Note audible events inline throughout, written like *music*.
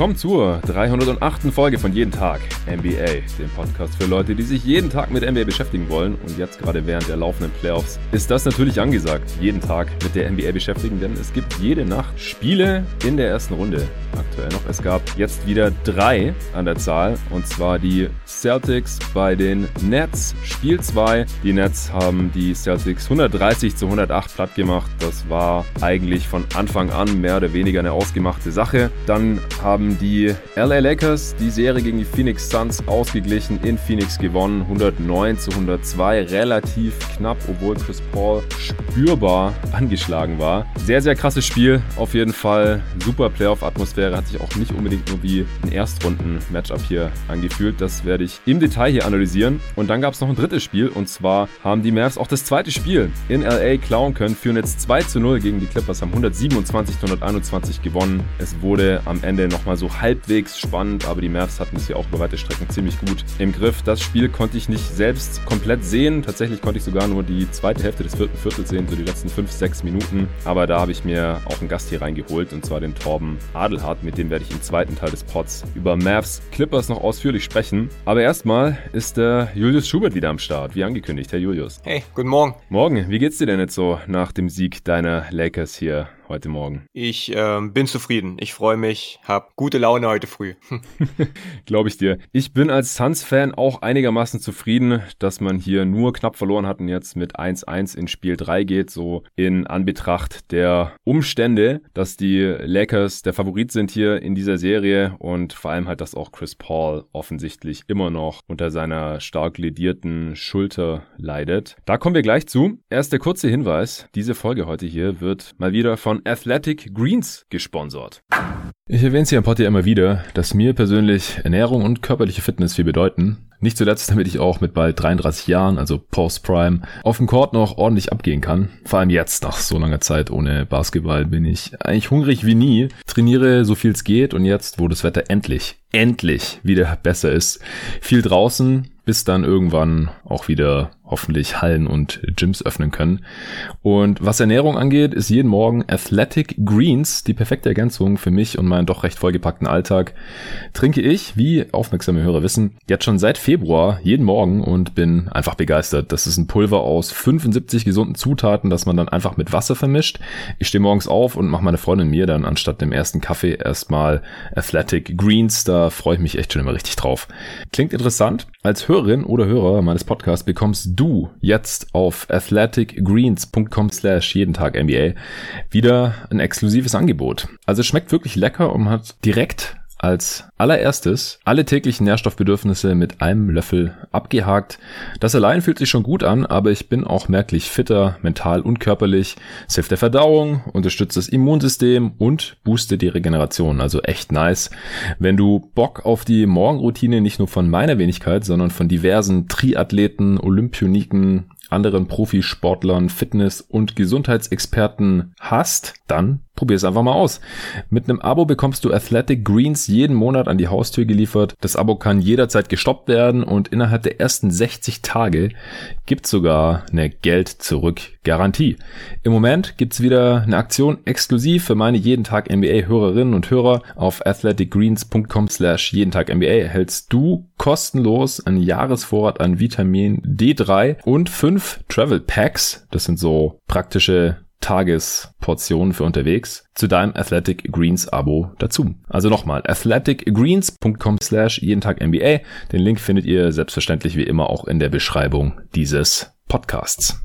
Willkommen zur 308. Folge von Jeden Tag NBA, dem Podcast für Leute, die sich jeden Tag mit NBA beschäftigen wollen. Und jetzt gerade während der laufenden Playoffs ist das natürlich angesagt, jeden Tag mit der NBA beschäftigen, denn es gibt jede Nacht Spiele in der ersten Runde aktuell noch. Es gab jetzt wieder drei an der Zahl und zwar die Celtics bei den Nets. Spiel 2. Die Nets haben die Celtics 130 zu 108 platt gemacht. Das war eigentlich von Anfang an mehr oder weniger eine ausgemachte Sache. Dann haben die LA Lakers die Serie gegen die Phoenix Suns ausgeglichen, in Phoenix gewonnen, 109 zu 102, relativ knapp, obwohl Chris Paul spürbar angeschlagen war. Sehr, sehr krasses Spiel, auf jeden Fall. Super Playoff-Atmosphäre, hat sich auch nicht unbedingt nur wie ein Erstrunden-Matchup hier angefühlt. Das werde ich im Detail hier analysieren. Und dann gab es noch ein drittes Spiel, und zwar haben die Mavs auch das zweite Spiel in LA klauen können, führen jetzt 2 zu 0 gegen die Clippers, haben 127 zu 121 gewonnen. Es wurde am Ende nochmal so halbwegs spannend, aber die Mavs hatten es ja auch über weite Strecken ziemlich gut im Griff. Das Spiel konnte ich nicht selbst komplett sehen. Tatsächlich konnte ich sogar nur die zweite Hälfte des vierten Viertels sehen, so die letzten 5, 6 Minuten. Aber da habe ich mir auch einen Gast hier reingeholt und zwar den Torben Adelhardt. Mit dem werde ich im zweiten Teil des Pods über Mavs Clippers noch ausführlich sprechen. Aber erstmal ist der Julius Schubert wieder am Start, wie angekündigt, Herr Julius. Hey, guten Morgen. Morgen, wie geht's dir denn jetzt so nach dem Sieg deiner Lakers hier heute Morgen? Ich ähm, bin zufrieden. Ich freue mich, hab gute Laune heute früh. *laughs* Glaube ich dir. Ich bin als Suns-Fan auch einigermaßen zufrieden, dass man hier nur knapp verloren hat und jetzt mit 1-1 in Spiel 3 geht, so in Anbetracht der Umstände, dass die Lakers der Favorit sind hier in dieser Serie und vor allem halt, dass auch Chris Paul offensichtlich immer noch unter seiner stark ledierten Schulter leidet. Da kommen wir gleich zu. Erst der kurze Hinweis. Diese Folge heute hier wird mal wieder von Athletic Greens gesponsert. Ich erwähne es hier im Pod immer wieder, dass mir persönlich Ernährung und körperliche Fitness viel bedeuten. Nicht zuletzt, damit ich auch mit bald 33 Jahren, also Post-Prime, auf dem Court noch ordentlich abgehen kann. Vor allem jetzt, nach so langer Zeit ohne Basketball, bin ich eigentlich hungrig wie nie, trainiere so viel es geht und jetzt, wo das Wetter endlich, endlich wieder besser ist, viel draußen, bis dann irgendwann auch wieder hoffentlich Hallen und Gyms öffnen können. Und was Ernährung angeht, ist jeden Morgen Athletic Greens die perfekte Ergänzung für mich und meinen doch recht vollgepackten Alltag. Trinke ich, wie aufmerksame Hörer wissen, jetzt schon seit Februar jeden Morgen und bin einfach begeistert. Das ist ein Pulver aus 75 gesunden Zutaten, das man dann einfach mit Wasser vermischt. Ich stehe morgens auf und mache meine Freundin mir dann anstatt dem ersten Kaffee erstmal Athletic Greens. Da freue ich mich echt schon immer richtig drauf. Klingt interessant. Als Hörerin oder Hörer meines Podcasts bekommst du jetzt auf athleticgreens.com slash jeden Tag NBA wieder ein exklusives Angebot. Also es schmeckt wirklich lecker und hat direkt als allererstes alle täglichen Nährstoffbedürfnisse mit einem Löffel abgehakt. Das allein fühlt sich schon gut an, aber ich bin auch merklich fitter, mental und körperlich. Es hilft der Verdauung, unterstützt das Immunsystem und boostet die Regeneration. Also echt nice. Wenn du Bock auf die Morgenroutine nicht nur von meiner Wenigkeit, sondern von diversen Triathleten, Olympioniken, anderen Profisportlern, Fitness- und Gesundheitsexperten hast, dann probier es einfach mal aus. Mit einem Abo bekommst du Athletic Greens jeden Monat an die Haustür geliefert. Das Abo kann jederzeit gestoppt werden und innerhalb der ersten 60 Tage gibt sogar eine Geld-Zurück-Garantie. Im Moment gibt's wieder eine Aktion exklusiv für meine jeden Tag NBA-Hörerinnen und Hörer. Auf athleticgreens.com slash jeden Tag NBA erhältst du kostenlos einen Jahresvorrat an Vitamin D3 und fünf Travel Packs. Das sind so praktische Tagesportionen für unterwegs zu deinem Athletic Greens Abo dazu. Also nochmal, athleticgreens.com slash jeden Tag NBA. Den Link findet ihr selbstverständlich wie immer auch in der Beschreibung dieses Podcasts.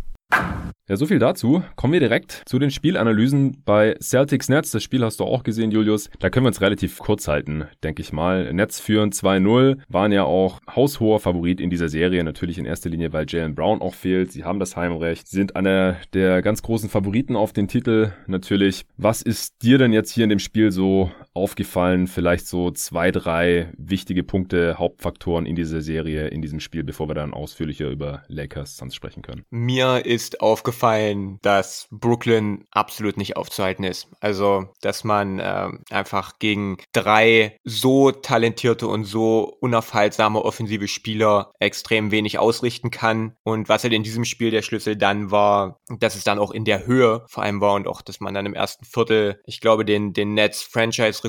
Ja, so viel dazu. Kommen wir direkt zu den Spielanalysen bei Celtics Nets. Das Spiel hast du auch gesehen, Julius. Da können wir uns relativ kurz halten, denke ich mal. Nets führen 2-0, waren ja auch haushoher Favorit in dieser Serie. Natürlich in erster Linie, weil Jalen Brown auch fehlt. Sie haben das Heimrecht, sind einer der ganz großen Favoriten auf den Titel. Natürlich, was ist dir denn jetzt hier in dem Spiel so aufgefallen? Vielleicht so zwei, drei wichtige Punkte, Hauptfaktoren in dieser Serie, in diesem Spiel, bevor wir dann ausführlicher über Lakers Suns sprechen können. Mir ist aufgefallen, dass Brooklyn absolut nicht aufzuhalten ist. Also, dass man äh, einfach gegen drei so talentierte und so unaufhaltsame offensive Spieler extrem wenig ausrichten kann. Und was halt in diesem Spiel der Schlüssel dann war, dass es dann auch in der Höhe vor allem war und auch, dass man dann im ersten Viertel, ich glaube, den, den Nets Franchise-Rekord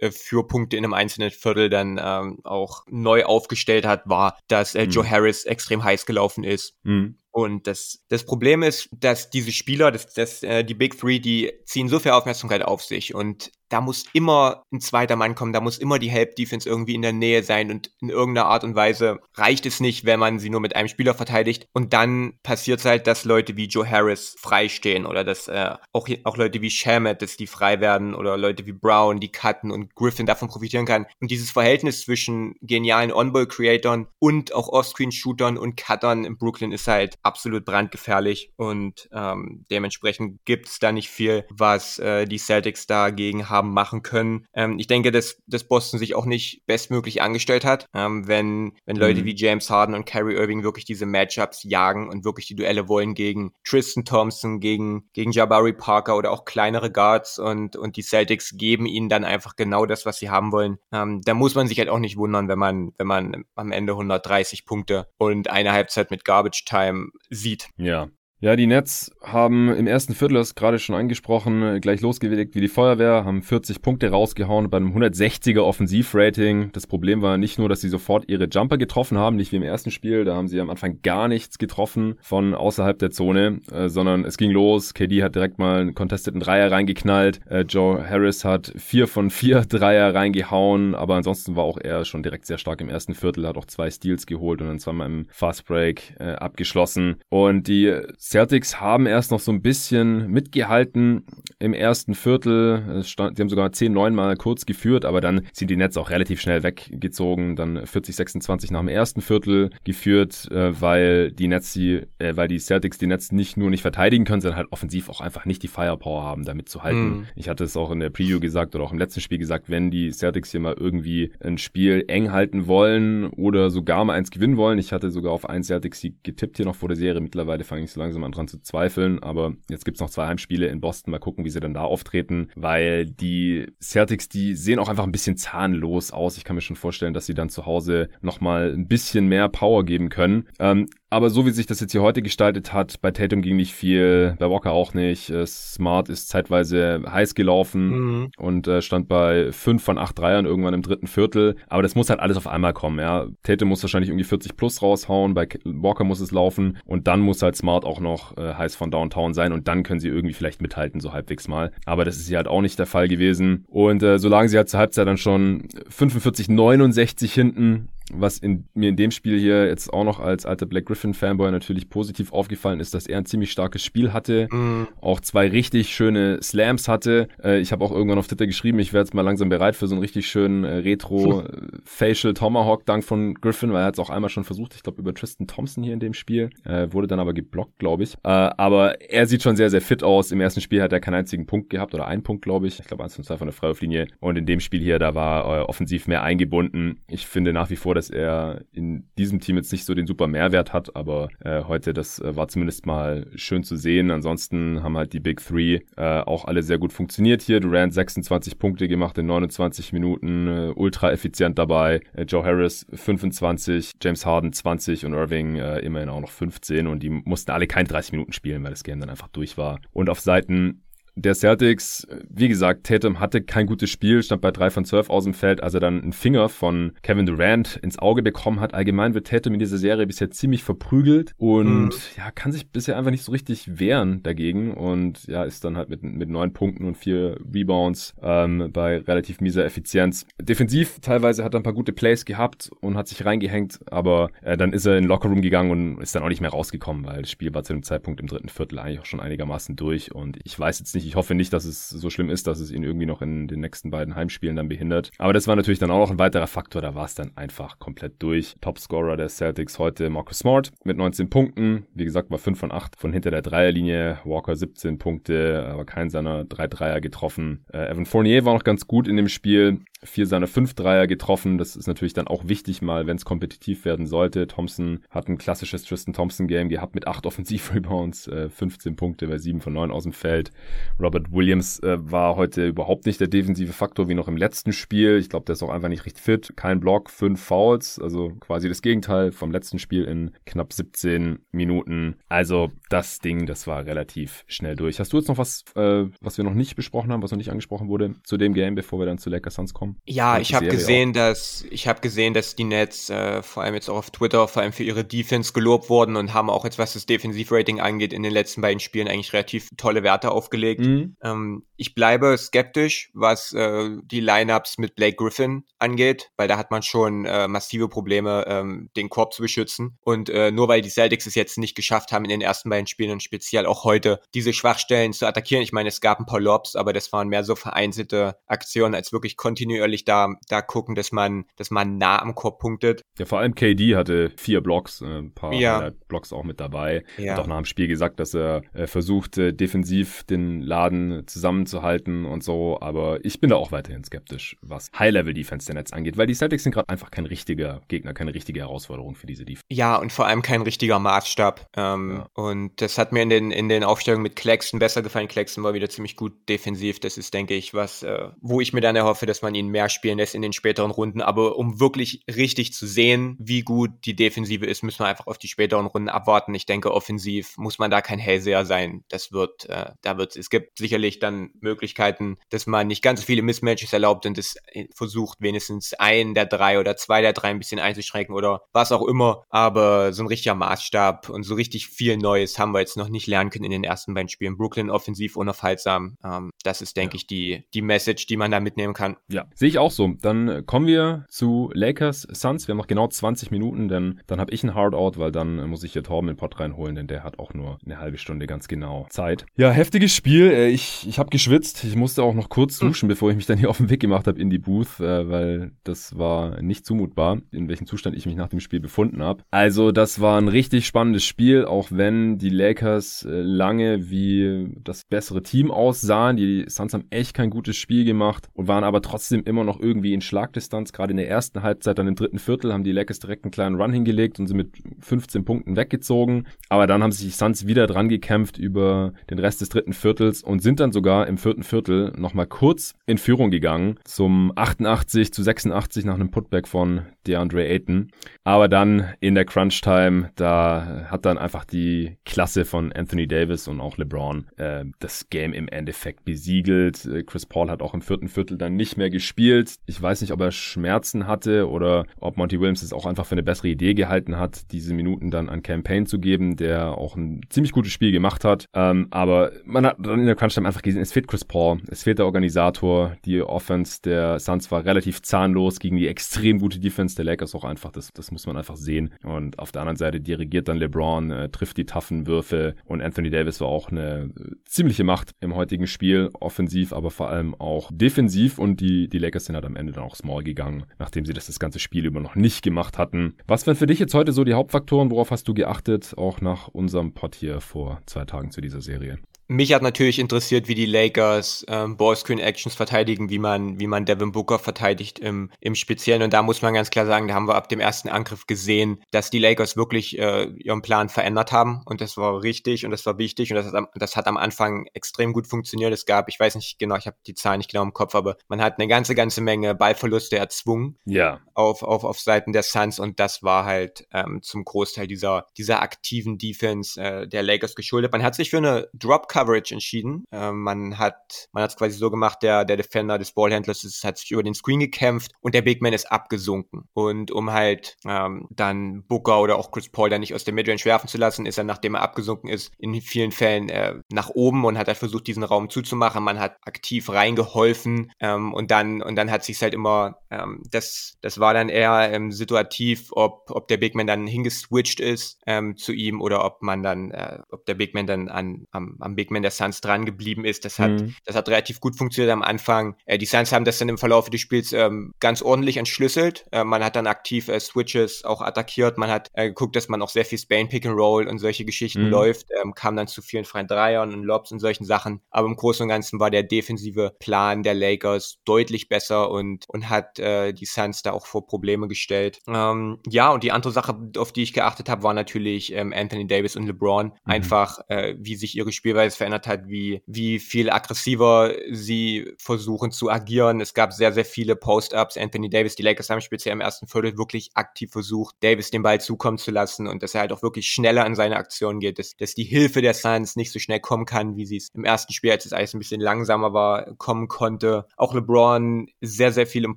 äh, für Punkte in einem einzelnen Viertel dann ähm, auch neu aufgestellt hat, war, dass äh, Joe mhm. Harris extrem heiß gelaufen ist. Mhm. Und das, das Problem ist, dass diese Spieler, das, das, äh, die Big Three, die ziehen so viel Aufmerksamkeit auf sich. Und da muss immer ein zweiter Mann kommen, da muss immer die Help Defense irgendwie in der Nähe sein und in irgendeiner Art und Weise reicht es nicht, wenn man sie nur mit einem Spieler verteidigt und dann passiert es halt, dass Leute wie Joe Harris freistehen oder dass äh, auch, auch Leute wie Shamet, dass die frei werden oder Leute wie Brown, die cutten und Griffin davon profitieren kann. Und dieses Verhältnis zwischen genialen On-Ball-Creatoren und auch Off-Screen-Shootern und Cuttern in Brooklyn ist halt absolut brandgefährlich und ähm, dementsprechend gibt es da nicht viel, was äh, die Celtics dagegen haben haben machen können. Ähm, ich denke, dass, dass Boston sich auch nicht bestmöglich angestellt hat, ähm, wenn, wenn Leute mhm. wie James Harden und Kyrie Irving wirklich diese Matchups jagen und wirklich die Duelle wollen gegen Tristan Thompson, gegen, gegen Jabari Parker oder auch kleinere Guards und, und die Celtics geben ihnen dann einfach genau das, was sie haben wollen. Ähm, da muss man sich halt auch nicht wundern, wenn man, wenn man am Ende 130 Punkte und eine Halbzeit mit Garbage Time sieht. Ja, ja, die Nets haben im ersten Viertel, das gerade schon angesprochen, gleich losgelegt wie die Feuerwehr, haben 40 Punkte rausgehauen beim 160er Offensivrating. Das Problem war nicht nur, dass sie sofort ihre Jumper getroffen haben, nicht wie im ersten Spiel, da haben sie am Anfang gar nichts getroffen von außerhalb der Zone, äh, sondern es ging los. KD hat direkt mal einen contesteten Dreier reingeknallt. Äh, Joe Harris hat vier von vier *laughs* Dreier reingehauen, aber ansonsten war auch er schon direkt sehr stark im ersten Viertel, hat auch zwei Steals geholt und dann zweimal im Fast Break äh, abgeschlossen. Und die Celtics haben erst noch so ein bisschen mitgehalten im ersten Viertel. Stand, die haben sogar 10-9 mal kurz geführt, aber dann sind die Nets auch relativ schnell weggezogen. Dann 40-26 nach dem ersten Viertel geführt, äh, weil die Nets die, äh, weil die Celtics die Nets nicht nur nicht verteidigen können, sondern halt offensiv auch einfach nicht die Firepower haben, damit zu halten. Mhm. Ich hatte es auch in der Preview gesagt oder auch im letzten Spiel gesagt, wenn die Celtics hier mal irgendwie ein Spiel eng halten wollen oder sogar mal eins gewinnen wollen. Ich hatte sogar auf einen Celtics-Sieg getippt hier noch vor der Serie. Mittlerweile fange ich so langsam an dran zu zweifeln, aber jetzt gibt's noch zwei Heimspiele in Boston. Mal gucken, wie sie dann da auftreten, weil die Celtics, die sehen auch einfach ein bisschen zahnlos aus. Ich kann mir schon vorstellen, dass sie dann zu Hause nochmal ein bisschen mehr Power geben können. Ähm, aber so wie sich das jetzt hier heute gestaltet hat, bei Tatum ging nicht viel, bei Walker auch nicht. Äh, Smart ist zeitweise heiß gelaufen mhm. und äh, stand bei 5 von 8 Dreiern irgendwann im dritten Viertel. Aber das muss halt alles auf einmal kommen, ja. Tatum muss wahrscheinlich irgendwie 40 plus raushauen, bei Walker muss es laufen und dann muss halt Smart auch noch äh, heiß von Downtown sein und dann können sie irgendwie vielleicht mithalten, so halbwegs mal. Aber das ist hier halt auch nicht der Fall gewesen. Und äh, so lagen sie halt zur Halbzeit dann schon 45, 69 hinten was in, mir in dem Spiel hier jetzt auch noch als alter Black Griffin Fanboy natürlich positiv aufgefallen ist, dass er ein ziemlich starkes Spiel hatte, mm. auch zwei richtig schöne Slams hatte. Äh, ich habe auch irgendwann auf Twitter geschrieben, ich wäre jetzt mal langsam bereit für so einen richtig schönen äh, Retro *laughs* äh, Facial Tomahawk Dank von Griffin, weil er hat es auch einmal schon versucht, ich glaube über Tristan Thompson hier in dem Spiel, äh, wurde dann aber geblockt, glaube ich. Äh, aber er sieht schon sehr sehr fit aus. Im ersten Spiel hat er keinen einzigen Punkt gehabt oder einen Punkt, glaube ich. Ich glaube eins von zwei von der Freiwurflinie und in dem Spiel hier da war äh, offensiv mehr eingebunden. Ich finde nach wie vor, dass er in diesem Team jetzt nicht so den super Mehrwert hat, aber äh, heute, das äh, war zumindest mal schön zu sehen. Ansonsten haben halt die Big Three äh, auch alle sehr gut funktioniert hier. Durant 26 Punkte gemacht in 29 Minuten, äh, ultra effizient dabei. Äh, Joe Harris 25, James Harden 20 und Irving äh, immerhin auch noch 15 und die mussten alle keine 30 Minuten spielen, weil das Game dann einfach durch war. Und auf Seiten der Celtics, wie gesagt, Tatum hatte kein gutes Spiel, stand bei 3 von 12 aus dem Feld, als er dann einen Finger von Kevin Durant ins Auge bekommen hat. Allgemein wird Tatum in dieser Serie bisher ziemlich verprügelt und mhm. ja, kann sich bisher einfach nicht so richtig wehren dagegen und ja, ist dann halt mit, mit neun Punkten und vier Rebounds ähm, bei relativ mieser Effizienz. Defensiv teilweise hat er ein paar gute Plays gehabt und hat sich reingehängt, aber äh, dann ist er in den Lockerroom gegangen und ist dann auch nicht mehr rausgekommen, weil das Spiel war zu dem Zeitpunkt im dritten Viertel eigentlich auch schon einigermaßen durch und ich weiß jetzt nicht, nicht. Ich hoffe nicht, dass es so schlimm ist, dass es ihn irgendwie noch in den nächsten beiden Heimspielen dann behindert. Aber das war natürlich dann auch noch ein weiterer Faktor. Da war es dann einfach komplett durch. Topscorer der Celtics heute Marcus Smart mit 19 Punkten. Wie gesagt, war 5 von 8 von hinter der Dreierlinie. Walker 17 Punkte, aber kein seiner drei Dreier getroffen. Äh, Evan Fournier war noch ganz gut in dem Spiel. Vier seiner fünf Dreier getroffen. Das ist natürlich dann auch wichtig mal, wenn es kompetitiv werden sollte. Thompson hat ein klassisches Tristan Thompson-Game gehabt mit acht *laughs* Offensiv-Rebounds, äh, 15 Punkte bei sieben von neun aus dem Feld. Robert Williams äh, war heute überhaupt nicht der defensive Faktor wie noch im letzten Spiel. Ich glaube, der ist auch einfach nicht richtig fit. Kein Block, fünf Fouls, also quasi das Gegenteil vom letzten Spiel in knapp 17 Minuten. Also das Ding, das war relativ schnell durch. Hast du jetzt noch was, äh, was wir noch nicht besprochen haben, was noch nicht angesprochen wurde zu dem Game, bevor wir dann zu Lakers Suns kommen? Ja, ich habe gesehen, auch. dass ich habe gesehen, dass die Nets äh, vor allem jetzt auch auf Twitter vor allem für ihre Defense gelobt wurden und haben auch jetzt was das Defensivrating angeht in den letzten beiden Spielen eigentlich relativ tolle Werte aufgelegt. Mhm. Ähm, ich bleibe skeptisch, was äh, die Lineups mit Blake Griffin angeht, weil da hat man schon äh, massive Probleme, ähm, den Korb zu beschützen. Und äh, nur weil die Celtics es jetzt nicht geschafft haben in den ersten beiden Spielen und speziell auch heute diese Schwachstellen zu attackieren. Ich meine, es gab ein paar Lobs, aber das waren mehr so vereinzelte Aktionen, als wirklich kontinuierlich da, da gucken, dass man, dass man nah am Korb punktet. Ja, vor allem KD hatte vier Blocks, äh, ein paar ja. Blocks auch mit dabei. Ja. Hat auch nach dem Spiel gesagt, dass er äh, versucht, äh, defensiv den Laden zusammenzuhalten und so. Aber ich bin da auch weiterhin skeptisch, was High-Level-Defense der Netz angeht, weil die Celtics sind gerade einfach kein richtiger Gegner, keine richtige Herausforderung für diese Defense. Ja, und vor allem kein richtiger Maßstab. Ähm, ja. Und das hat mir in den, in den Aufstellungen mit Claxton besser gefallen. Claxton war wieder ziemlich gut defensiv. Das ist, denke ich, was, äh, wo ich mir dann erhoffe, dass man ihn mehr spielen lässt in den späteren Runden. Aber um wirklich richtig zu sehen, wie gut die Defensive ist, müssen wir einfach auf die späteren Runden abwarten. Ich denke, offensiv muss man da kein Hellseher sein. Das wird, äh, da wird, es gibt sicherlich dann Möglichkeiten, dass man nicht ganz so viele Mismatches erlaubt und es äh, versucht, wenigstens einen der drei oder zwei der drei ein bisschen einzuschränken oder was auch immer. Aber so ein richtiger Maßstab und so richtig viel Neues haben wir jetzt noch nicht lernen können in den ersten beiden Spielen. Brooklyn offensiv unaufhaltsam. Ähm, das ist, denke ja. ich, die, die Message, die man da mitnehmen kann. Ja, sehe ich auch so. Dann kommen wir zu Lakers Suns. Wir haben noch genau 20 Minuten, denn dann habe ich ein Hardout, weil dann muss ich hier Torben in den Pod reinholen, denn der hat auch nur eine halbe Stunde ganz genau Zeit. Ja, heftiges Spiel. Äh, ich, ich habe geschwitzt. Ich musste auch noch kurz hm. duschen, bevor ich mich dann hier auf den Weg gemacht habe in die Booth, äh, weil das war nicht zumutbar, in welchem Zustand ich mich nach dem Spiel befunden habe. Also das war ein richtig spannendes Spiel, auch wenn die Lakers äh, lange wie das bessere Team aussahen. Die Suns haben echt kein gutes Spiel gemacht und waren aber trotzdem immer noch irgendwie in Schlagdistanz. Gerade in der ersten Halbzeit, dann im dritten Viertel, haben die Lakers direkt einen kleinen Run hingelegt und sind mit 15 Punkten weggezogen. Aber dann haben sich die Suns wieder dran gekämpft über den Rest des dritten Viertels und sind dann sogar im vierten Viertel nochmal kurz in Führung gegangen zum 88 zu 86 nach einem Putback von DeAndre Ayton. Aber dann in der Crunch-Time, da hat dann einfach die Klasse von Anthony Davis und auch LeBron äh, das Game im Endeffekt besiegelt. Äh, Chris Paul hat auch im vierten Viertel dann nicht mehr gespielt. Ich weiß nicht, ob er Schmerzen hatte oder ob Monty Williams es auch einfach für eine bessere Idee gehalten hat, diese Minuten dann an Campaign zu geben, der auch ein ziemlich gutes Spiel gemacht hat. Ähm, aber man hat dann in der Crunch-Time einfach gesehen, es fehlt Chris Paul, es fehlt der Organisator. Die Offense der Suns war relativ zahnlos gegen die extrem gute Defense der Lakers auch einfach. Das, das muss man einfach sehen. Und auf der anderen Seite dirigiert dann LeBron, äh, trifft die taffen Würfe und Anthony Davis war auch eine ziemliche Macht im heutigen Spiel, offensiv, aber vor allem auch defensiv und die, die Lakers sind halt am Ende dann auch small gegangen, nachdem sie das das ganze Spiel über noch nicht gemacht hatten. Was waren für dich jetzt heute so die Hauptfaktoren? Worauf hast du geachtet, auch nach unserem Pod hier vor zwei Tagen zu dieser Serie? Mich hat natürlich interessiert, wie die Lakers ähm, Ballscreen Actions verteidigen, wie man, wie man Devin Booker verteidigt im, im Speziellen. Und da muss man ganz klar sagen, da haben wir ab dem ersten Angriff gesehen, dass die Lakers wirklich äh, ihren Plan verändert haben. Und das war richtig und das war wichtig. Und das hat, das hat am Anfang extrem gut funktioniert. Es gab, ich weiß nicht genau, ich habe die Zahlen nicht genau im Kopf, aber man hat eine ganze, ganze Menge Ballverluste erzwungen ja. auf, auf, auf Seiten der Suns. Und das war halt ähm, zum Großteil dieser, dieser aktiven Defense äh, der Lakers geschuldet. Man hat sich für eine Drop Coverage entschieden. Ähm, man hat man hat es quasi so gemacht, der der Defender des Ballhändlers hat sich über den Screen gekämpft und der Big Man ist abgesunken. Und um halt ähm, dann Booker oder auch Chris Paul dann nicht aus der Midrange werfen zu lassen, ist er, nachdem er abgesunken ist, in vielen Fällen äh, nach oben und hat halt versucht, diesen Raum zuzumachen. Man hat aktiv reingeholfen ähm, und dann und dann hat sich halt immer ähm, das das war dann eher ähm, situativ, ob ob der Big Man dann hingeswitcht ist ähm, zu ihm oder ob man dann äh, ob der Big Man dann an am, am Big Big Man der Suns dran geblieben ist. Das hat, mhm. das hat relativ gut funktioniert am Anfang. Äh, die Suns haben das dann im Verlauf des Spiels ähm, ganz ordentlich entschlüsselt. Äh, man hat dann aktiv äh, Switches auch attackiert. Man hat äh, geguckt, dass man auch sehr viel Spain Pick and Roll und solche Geschichten mhm. läuft. Ähm, kam dann zu vielen freien Dreiern und Lobs und solchen Sachen. Aber im Großen und Ganzen war der defensive Plan der Lakers deutlich besser und, und hat äh, die Suns da auch vor Probleme gestellt. Ähm, ja, und die andere Sache, auf die ich geachtet habe, war natürlich ähm, Anthony Davis und LeBron. Mhm. Einfach, äh, wie sich ihre Spielweise verändert hat, wie, wie viel aggressiver sie versuchen zu agieren. Es gab sehr, sehr viele Post-Ups. Anthony Davis, die Lakers haben speziell im ersten Viertel wirklich aktiv versucht, Davis den Ball zukommen zu lassen und dass er halt auch wirklich schneller an seine Aktion geht, dass, dass die Hilfe der Suns nicht so schnell kommen kann, wie sie es im ersten Spiel, als es alles ein bisschen langsamer war, kommen konnte. Auch LeBron sehr, sehr viel im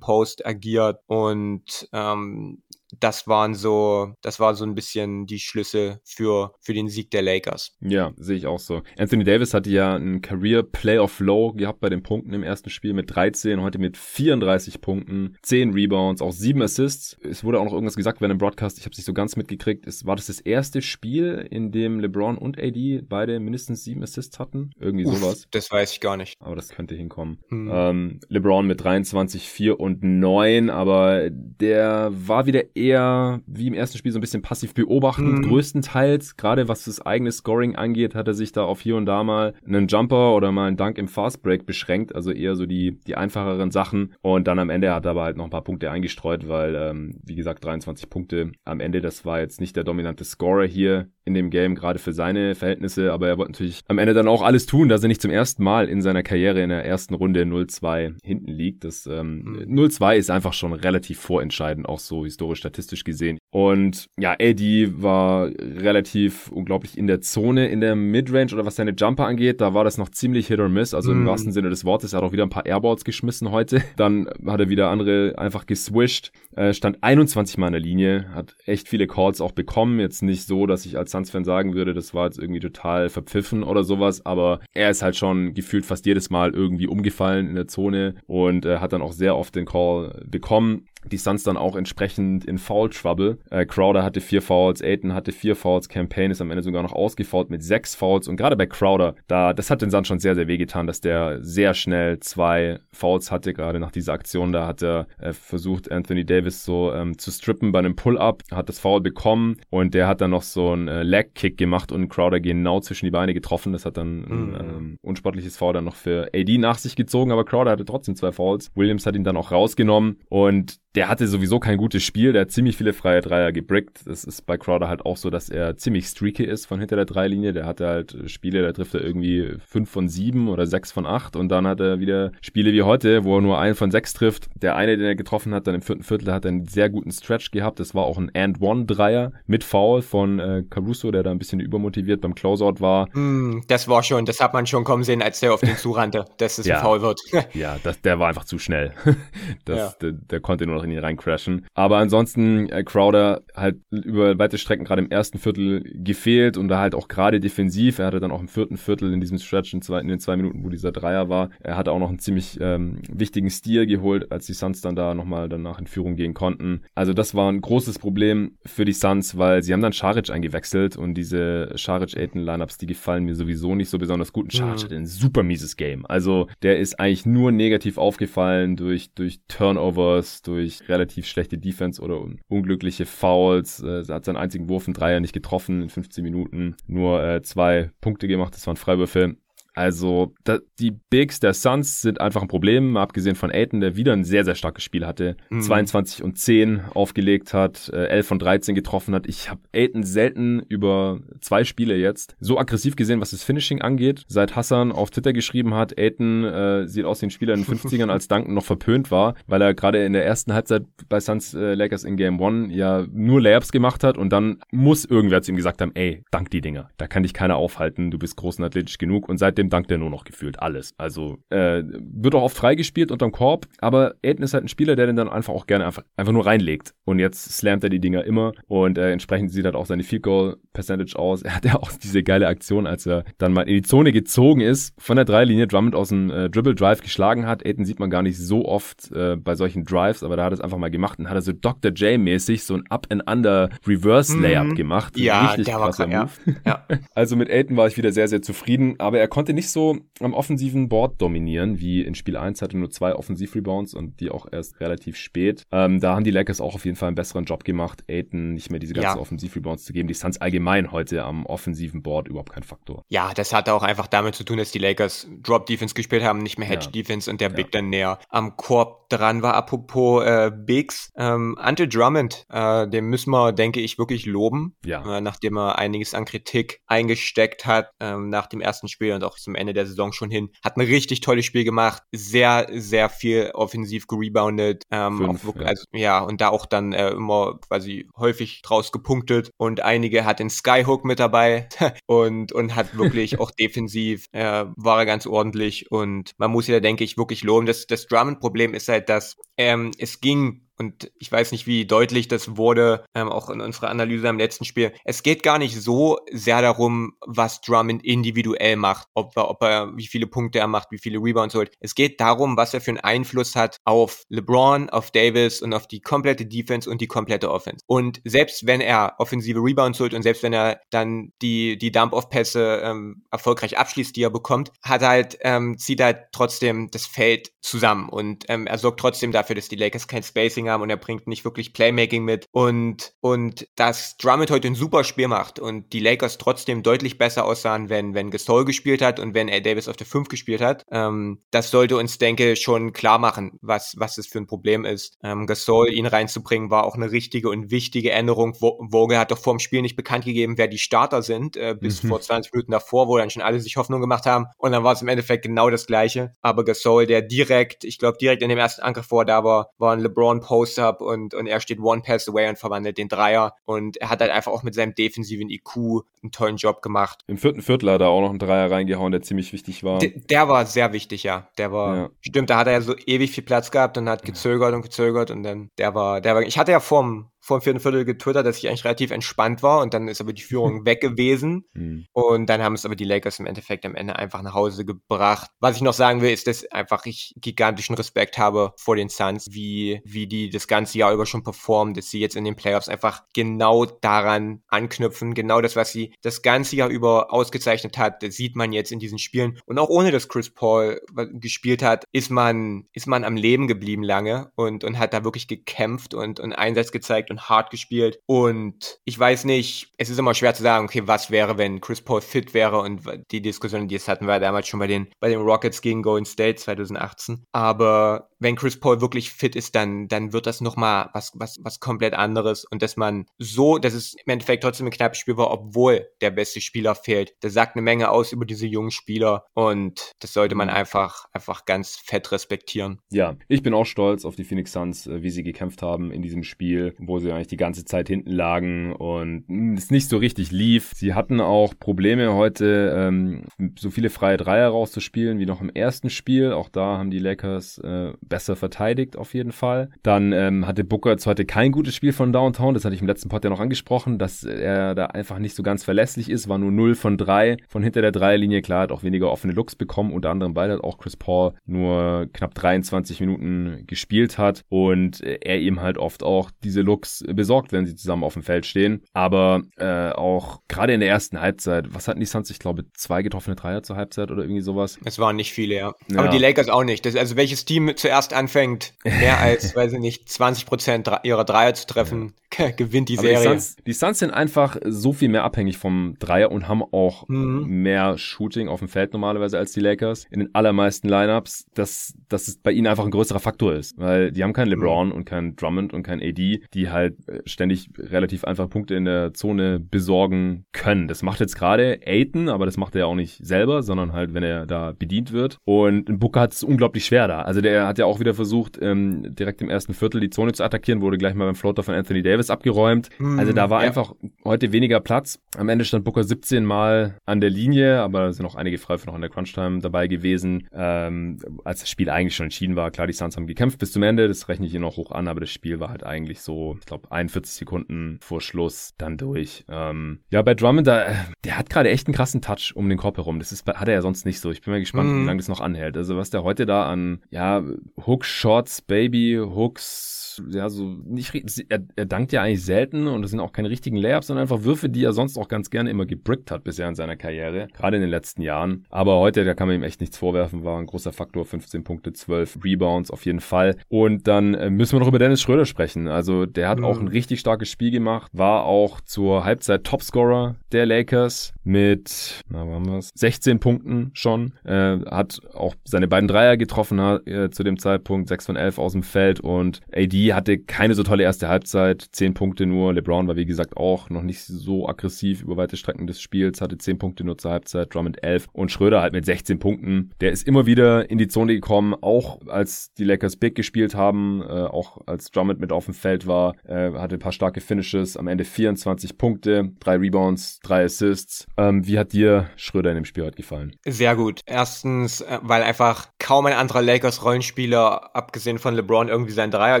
Post agiert und ähm, das waren so, das war so ein bisschen die Schlüsse für, für den Sieg der Lakers. Ja, sehe ich auch so. Anthony Davis hatte ja einen Career Playoff Low gehabt bei den Punkten im ersten Spiel mit 13, heute mit 34 Punkten, 10 Rebounds, auch 7 Assists. Es wurde auch noch irgendwas gesagt während dem Broadcast, ich habe es nicht so ganz mitgekriegt. Es war das das erste Spiel, in dem LeBron und AD beide mindestens 7 Assists hatten? Irgendwie Uff, sowas. Das weiß ich gar nicht. Aber das könnte hinkommen. Hm. Ähm, LeBron mit 23, 4 und 9, aber der war wieder eher wie im ersten Spiel so ein bisschen passiv beobachtend, mhm. größtenteils. Gerade was das eigene Scoring angeht, hat er sich da auf hier und da mal einen Jumper oder mal einen Dunk im Fastbreak beschränkt, also eher so die, die einfacheren Sachen. Und dann am Ende hat er aber halt noch ein paar Punkte eingestreut, weil, ähm, wie gesagt, 23 Punkte am Ende, das war jetzt nicht der dominante Scorer hier in dem Game, gerade für seine Verhältnisse, aber er wollte natürlich am Ende dann auch alles tun, dass er nicht zum ersten Mal in seiner Karriere in der ersten Runde 0-2 hinten liegt. Das ähm, mhm. 0-2 ist einfach schon relativ vorentscheidend, auch so historisch statistisch gesehen. Und ja, Eddie war relativ unglaublich in der Zone, in der Midrange oder was seine Jumper angeht, da war das noch ziemlich Hit or Miss, also im mm. wahrsten Sinne des Wortes. Er hat auch wieder ein paar Airballs geschmissen heute. *laughs* Dann hat er wieder andere einfach geswished. Äh, stand 21 Mal in der Linie, hat echt viele Calls auch bekommen. Jetzt nicht so, dass ich als Suns-Fan sagen würde, das war jetzt irgendwie total verpfiffen oder sowas, aber er ist halt schon gefühlt fast jedes Mal irgendwie umgefallen in der Zone und äh, hat dann auch sehr oft den Call bekommen die Suns dann auch entsprechend in Foul Trouble. Äh, Crowder hatte vier Fouls, Aiton hatte vier Fouls, Campaign ist am Ende sogar noch ausgefault mit sechs Fouls und gerade bei Crowder, da das hat den Suns schon sehr sehr wehgetan, dass der sehr schnell zwei Fouls hatte, gerade nach dieser Aktion, da hat er äh, versucht Anthony Davis so ähm, zu strippen bei einem Pull-up, hat das Foul bekommen und der hat dann noch so einen äh, Leg Kick gemacht und Crowder genau zwischen die Beine getroffen. Das hat dann mhm. ein ähm, unsportliches Foul dann noch für AD nach sich gezogen, aber Crowder hatte trotzdem zwei Fouls. Williams hat ihn dann auch rausgenommen und der hatte sowieso kein gutes Spiel, der hat ziemlich viele freie Dreier gebrickt. Das ist bei Crowder halt auch so, dass er ziemlich streaky ist von hinter der Dreilinie. Der hatte halt Spiele, da trifft er irgendwie 5 von 7 oder 6 von 8 und dann hat er wieder Spiele wie heute, wo er nur einen von 6 trifft. Der eine, den er getroffen hat, dann im vierten Viertel hat er einen sehr guten Stretch gehabt. Das war auch ein And-One-Dreier mit Foul von äh, Caruso, der da ein bisschen übermotiviert beim Closeout war. Mm, das war schon, das hat man schon kommen sehen, als der auf den *laughs* zurannte, dass es ja. ein Foul wird. *laughs* ja, das, der war einfach zu schnell. *laughs* das, ja. der, der konnte nur noch in ihn reincrashen. Aber ansonsten äh, Crowder halt über weite Strecken gerade im ersten Viertel gefehlt und da halt auch gerade defensiv. Er hatte dann auch im vierten Viertel in diesem Stretch in, zwei, in den zwei Minuten, wo dieser Dreier war, er hatte auch noch einen ziemlich ähm, wichtigen Stil geholt, als die Suns dann da nochmal danach in Führung gehen konnten. Also das war ein großes Problem für die Suns, weil sie haben dann Scharic eingewechselt und diese Scharic-Aiden-Lineups, die gefallen mir sowieso nicht so besonders gut. Und Scharic mhm. hat ein super mieses Game. Also der ist eigentlich nur negativ aufgefallen durch, durch Turnovers, durch relativ schlechte Defense oder unglückliche Fouls. Äh, hat seinen einzigen Wurf in Dreier nicht getroffen in 15 Minuten. Nur äh, zwei Punkte gemacht, das waren Freiwürfe. Also da, die Bigs der Suns sind einfach ein Problem, abgesehen von Aiton, der wieder ein sehr, sehr starkes Spiel hatte. Mhm. 22 und 10 aufgelegt hat, äh, 11 von 13 getroffen hat. Ich habe Aiton selten über zwei Spiele jetzt so aggressiv gesehen, was das Finishing angeht. Seit Hassan auf Twitter geschrieben hat, Aiton äh, sieht aus den Spielern in den 50ern, *laughs* als Duncan noch verpönt war, weil er gerade in der ersten Halbzeit bei Suns äh, Lakers in Game One ja nur Layups gemacht hat und dann muss irgendwer zu ihm gesagt haben, ey, dank die Dinger. Da kann dich keiner aufhalten, du bist groß und athletisch genug. Und seitdem Außerdem dankt er nur noch gefühlt alles. Also äh, wird auch oft freigespielt unterm Korb, aber Aiden ist halt ein Spieler, der den dann einfach auch gerne einfach, einfach nur reinlegt. Und jetzt slammt er die Dinger immer und äh, entsprechend sieht halt auch seine Field Goal Percentage aus. *laughs* Er hat ja auch diese geile Aktion, als er dann mal in die Zone gezogen ist, von der Dreilinie Drummond aus dem äh, Dribble Drive geschlagen hat. Aiden sieht man gar nicht so oft äh, bei solchen Drives, aber da hat er es einfach mal gemacht und hat er so Dr. J mäßig so ein Up and Under Reverse Layup mhm. gemacht. Ja, Richtig der war, Move. Ja. ja. *laughs* Also mit Aiden war ich wieder sehr, sehr zufrieden, aber er konnte nicht so am offensiven Board dominieren, wie in Spiel 1 hatte nur zwei Offensiv-Rebounds und die auch erst relativ spät. Ähm, da haben die Lakers auch auf jeden Fall einen besseren Job gemacht, Aiden nicht mehr diese ganzen ja. Offensiv-Rebounds zu geben. Die Suns allgemein heute am offensiven Board überhaupt kein Faktor. Ja, das hatte auch einfach damit zu tun, dass die Lakers Drop-Defense gespielt haben, nicht mehr Hedge-Defense ja. und der Big dann näher am Korb dran war. Apropos äh, Bigs, ähm, Ante Drummond, äh, dem müssen wir, denke ich, wirklich loben, ja. äh, nachdem er einiges an Kritik eingesteckt hat ähm, nach dem ersten Spiel und auch zum Ende der Saison schon hin. Hat ein richtig tolles Spiel gemacht, sehr, sehr viel offensiv gereboundet, ähm, Fünf, wirklich, ja. Also, ja, und da auch dann äh, immer quasi häufig draus gepunktet und einige hat den Skyhook mit dabei *laughs* und, und hat wirklich auch *laughs* defensiv, äh, war er ganz ordentlich und man muss ja, denke ich, wirklich loben. Das, das Drummond-Problem ist halt, dass ähm, es ging und ich weiß nicht, wie deutlich das wurde, ähm, auch in unserer Analyse am letzten Spiel. Es geht gar nicht so sehr darum, was Drummond individuell macht, ob er, ob er, wie viele Punkte er macht, wie viele Rebounds holt. Es geht darum, was er für einen Einfluss hat auf LeBron, auf Davis und auf die komplette Defense und die komplette Offense. Und selbst wenn er offensive Rebounds holt und selbst wenn er dann die, die Dump-Off-Pässe ähm, erfolgreich abschließt, die er bekommt, hat halt, ähm, zieht halt trotzdem das Feld zusammen und ähm, er sorgt trotzdem dafür, dass die Lakers kein Spacing haben und er bringt nicht wirklich Playmaking mit. Und, und dass Drummond heute ein super Spiel macht und die Lakers trotzdem deutlich besser aussahen, wenn, wenn Gasol gespielt hat und wenn Al Davis auf der 5 gespielt hat, ähm, das sollte uns, denke schon klar machen, was, was das für ein Problem ist. Ähm, Gasol, ihn reinzubringen, war auch eine richtige und wichtige Änderung. Vogel hat doch vor dem Spiel nicht bekannt gegeben, wer die Starter sind, äh, bis mhm. vor 20 Minuten davor, wo dann schon alle sich Hoffnung gemacht haben. Und dann war es im Endeffekt genau das Gleiche. Aber Gasol, der direkt, ich glaube, direkt in dem ersten Angriff vor da war, war ein LeBron Post-Up und, und er steht One Pass away und verwandelt den Dreier. Und er hat halt einfach auch mit seinem defensiven IQ einen tollen Job gemacht. Im vierten Viertel hat er auch noch einen Dreier reingehauen, der ziemlich wichtig war. D der war sehr wichtig, ja. Der war, ja. stimmt, da hat er ja so ewig viel Platz gehabt und hat gezögert und gezögert und dann, der war, der war, ich hatte ja vorm, vor dem vierten Viertel getwittert, dass ich eigentlich relativ entspannt war und dann ist aber die Führung *laughs* weg gewesen. Mhm. Und dann haben es aber die Lakers im Endeffekt am Ende einfach nach Hause gebracht. Was ich noch sagen will, ist, dass einfach ich gigantischen Respekt habe vor den Suns, wie, wie die das ganze Jahr über schon performen, dass sie jetzt in den Playoffs einfach genau daran anknüpfen. Genau das, was sie das ganze Jahr über ausgezeichnet hat, das sieht man jetzt in diesen Spielen. Und auch ohne dass Chris Paul gespielt hat, ist man, ist man am Leben geblieben lange und, und hat da wirklich gekämpft und, und Einsatz gezeigt und hart gespielt. Und ich weiß nicht, es ist immer schwer zu sagen, okay, was wäre, wenn Chris Paul fit wäre und die Diskussion, die es hatten, war damals schon bei den, bei den Rockets gegen Golden State 2018. Aber wenn Chris Paul wirklich fit ist, dann, dann wird das nochmal was, was, was komplett anderes. Und dass man so, dass es im Endeffekt trotzdem ein knappes Spiel war, obwohl der beste Spieler fehlt. Das sagt eine Menge aus über diese jungen Spieler. Und das sollte man einfach, einfach ganz fett respektieren. Ja, ich bin auch stolz auf die Phoenix Suns, äh, wie sie gekämpft haben in diesem Spiel, wo sie eigentlich die ganze Zeit hinten lagen und es nicht so richtig lief. Sie hatten auch Probleme heute, ähm, so viele freie Dreier rauszuspielen wie noch im ersten Spiel. Auch da haben die Lakers äh, besser verteidigt auf jeden Fall. Dann ähm, hatte Booker jetzt heute kein gutes Spiel von Downtown. Das hatte ich im letzten Pod ja noch angesprochen, dass er da einfach nicht so ganz verlässlich ist. War nur 0 von 3 von hinter der Dreierlinie. Klar, hat auch weniger offene Looks bekommen. Unter anderem, weil halt auch Chris Paul nur knapp 23 Minuten gespielt hat und er eben halt oft auch diese Looks besorgt, wenn sie zusammen auf dem Feld stehen. Aber äh, auch gerade in der ersten Halbzeit, was hatten die Suns? Ich glaube, zwei getroffene Dreier zur Halbzeit oder irgendwie sowas. Es waren nicht viele, ja. ja. Aber die Lakers auch nicht. Das, also welches Team zuerst anfängt, mehr als, *laughs* weiß ich nicht, 20 Prozent ihrer Dreier zu treffen, ja. *laughs* gewinnt die Aber Serie. Die Suns, die Suns, sind einfach so viel mehr abhängig vom Dreier und haben auch mhm. mehr Shooting auf dem Feld normalerweise als die Lakers. In den allermeisten Lineups, dass, dass es bei ihnen einfach ein größerer Faktor ist. Weil die haben keinen mhm. LeBron mhm. und keinen Drummond und keinen AD, die halt äh, ständig relativ einfach Punkte in der Zone besorgen können. Das macht jetzt gerade Aiton, aber das macht er ja auch nicht selber, sondern halt, wenn er da bedient wird. Und Booker hat es unglaublich schwer da. Also der hat ja auch wieder versucht, ähm, direkt im ersten Viertel die Zone zu attackieren, wurde gleich mal beim Floater von Anthony Davis abgeräumt. Mm, also da war ja. einfach heute weniger Platz. Am Ende stand Booker 17 Mal an der Linie, aber da sind auch einige Freiwürfe noch in der Crunch-Time dabei gewesen, ähm, als das Spiel eigentlich schon entschieden war. Klar, die Suns haben gekämpft bis zum Ende, das rechne ich hier noch hoch an, aber das Spiel war halt eigentlich so, ich glaube, 41 Sekunden vor Schluss dann durch. Ähm, ja, bei Drummond, da, der hat gerade echt einen krassen Touch um den Korb herum. Das ist, hat er ja sonst nicht so. Ich bin mal gespannt, mm. wie lange das noch anhält. Also was der heute da an, ja, Hook Shots, Baby, Hooks, ja, so nicht, er, er dankt ja eigentlich selten und es sind auch keine richtigen Layups, sondern einfach Würfe, die er sonst auch ganz gerne immer gebrickt hat bisher in seiner Karriere, gerade in den letzten Jahren. Aber heute, da kann man ihm echt nichts vorwerfen, war ein großer Faktor, 15 Punkte, 12 Rebounds auf jeden Fall. Und dann äh, müssen wir noch über Dennis Schröder sprechen. Also der hat mhm. auch ein richtig starkes Spiel gemacht, war auch zur Halbzeit Topscorer der Lakers mit, na, wir's, 16 Punkten schon, äh, hat auch seine beiden Dreier getroffen äh, zu dem Zeitpunkt, 6 von 11 aus dem Feld und AD hatte keine so tolle erste Halbzeit, zehn Punkte nur. LeBron war wie gesagt auch noch nicht so aggressiv über weite Strecken des Spiels, hatte zehn Punkte nur zur Halbzeit, Drummond 11 und Schröder halt mit 16 Punkten. Der ist immer wieder in die Zone gekommen, auch als die Lakers Big gespielt haben, äh, auch als Drummond mit auf dem Feld war, äh, hatte ein paar starke Finishes, am Ende 24 Punkte, drei Rebounds, drei Assists. Ähm, wie hat dir Schröder in dem Spiel heute gefallen? Sehr gut. Erstens, äh, weil einfach kaum ein anderer Lakers Rollenspieler, abgesehen von LeBron, irgendwie seinen Dreier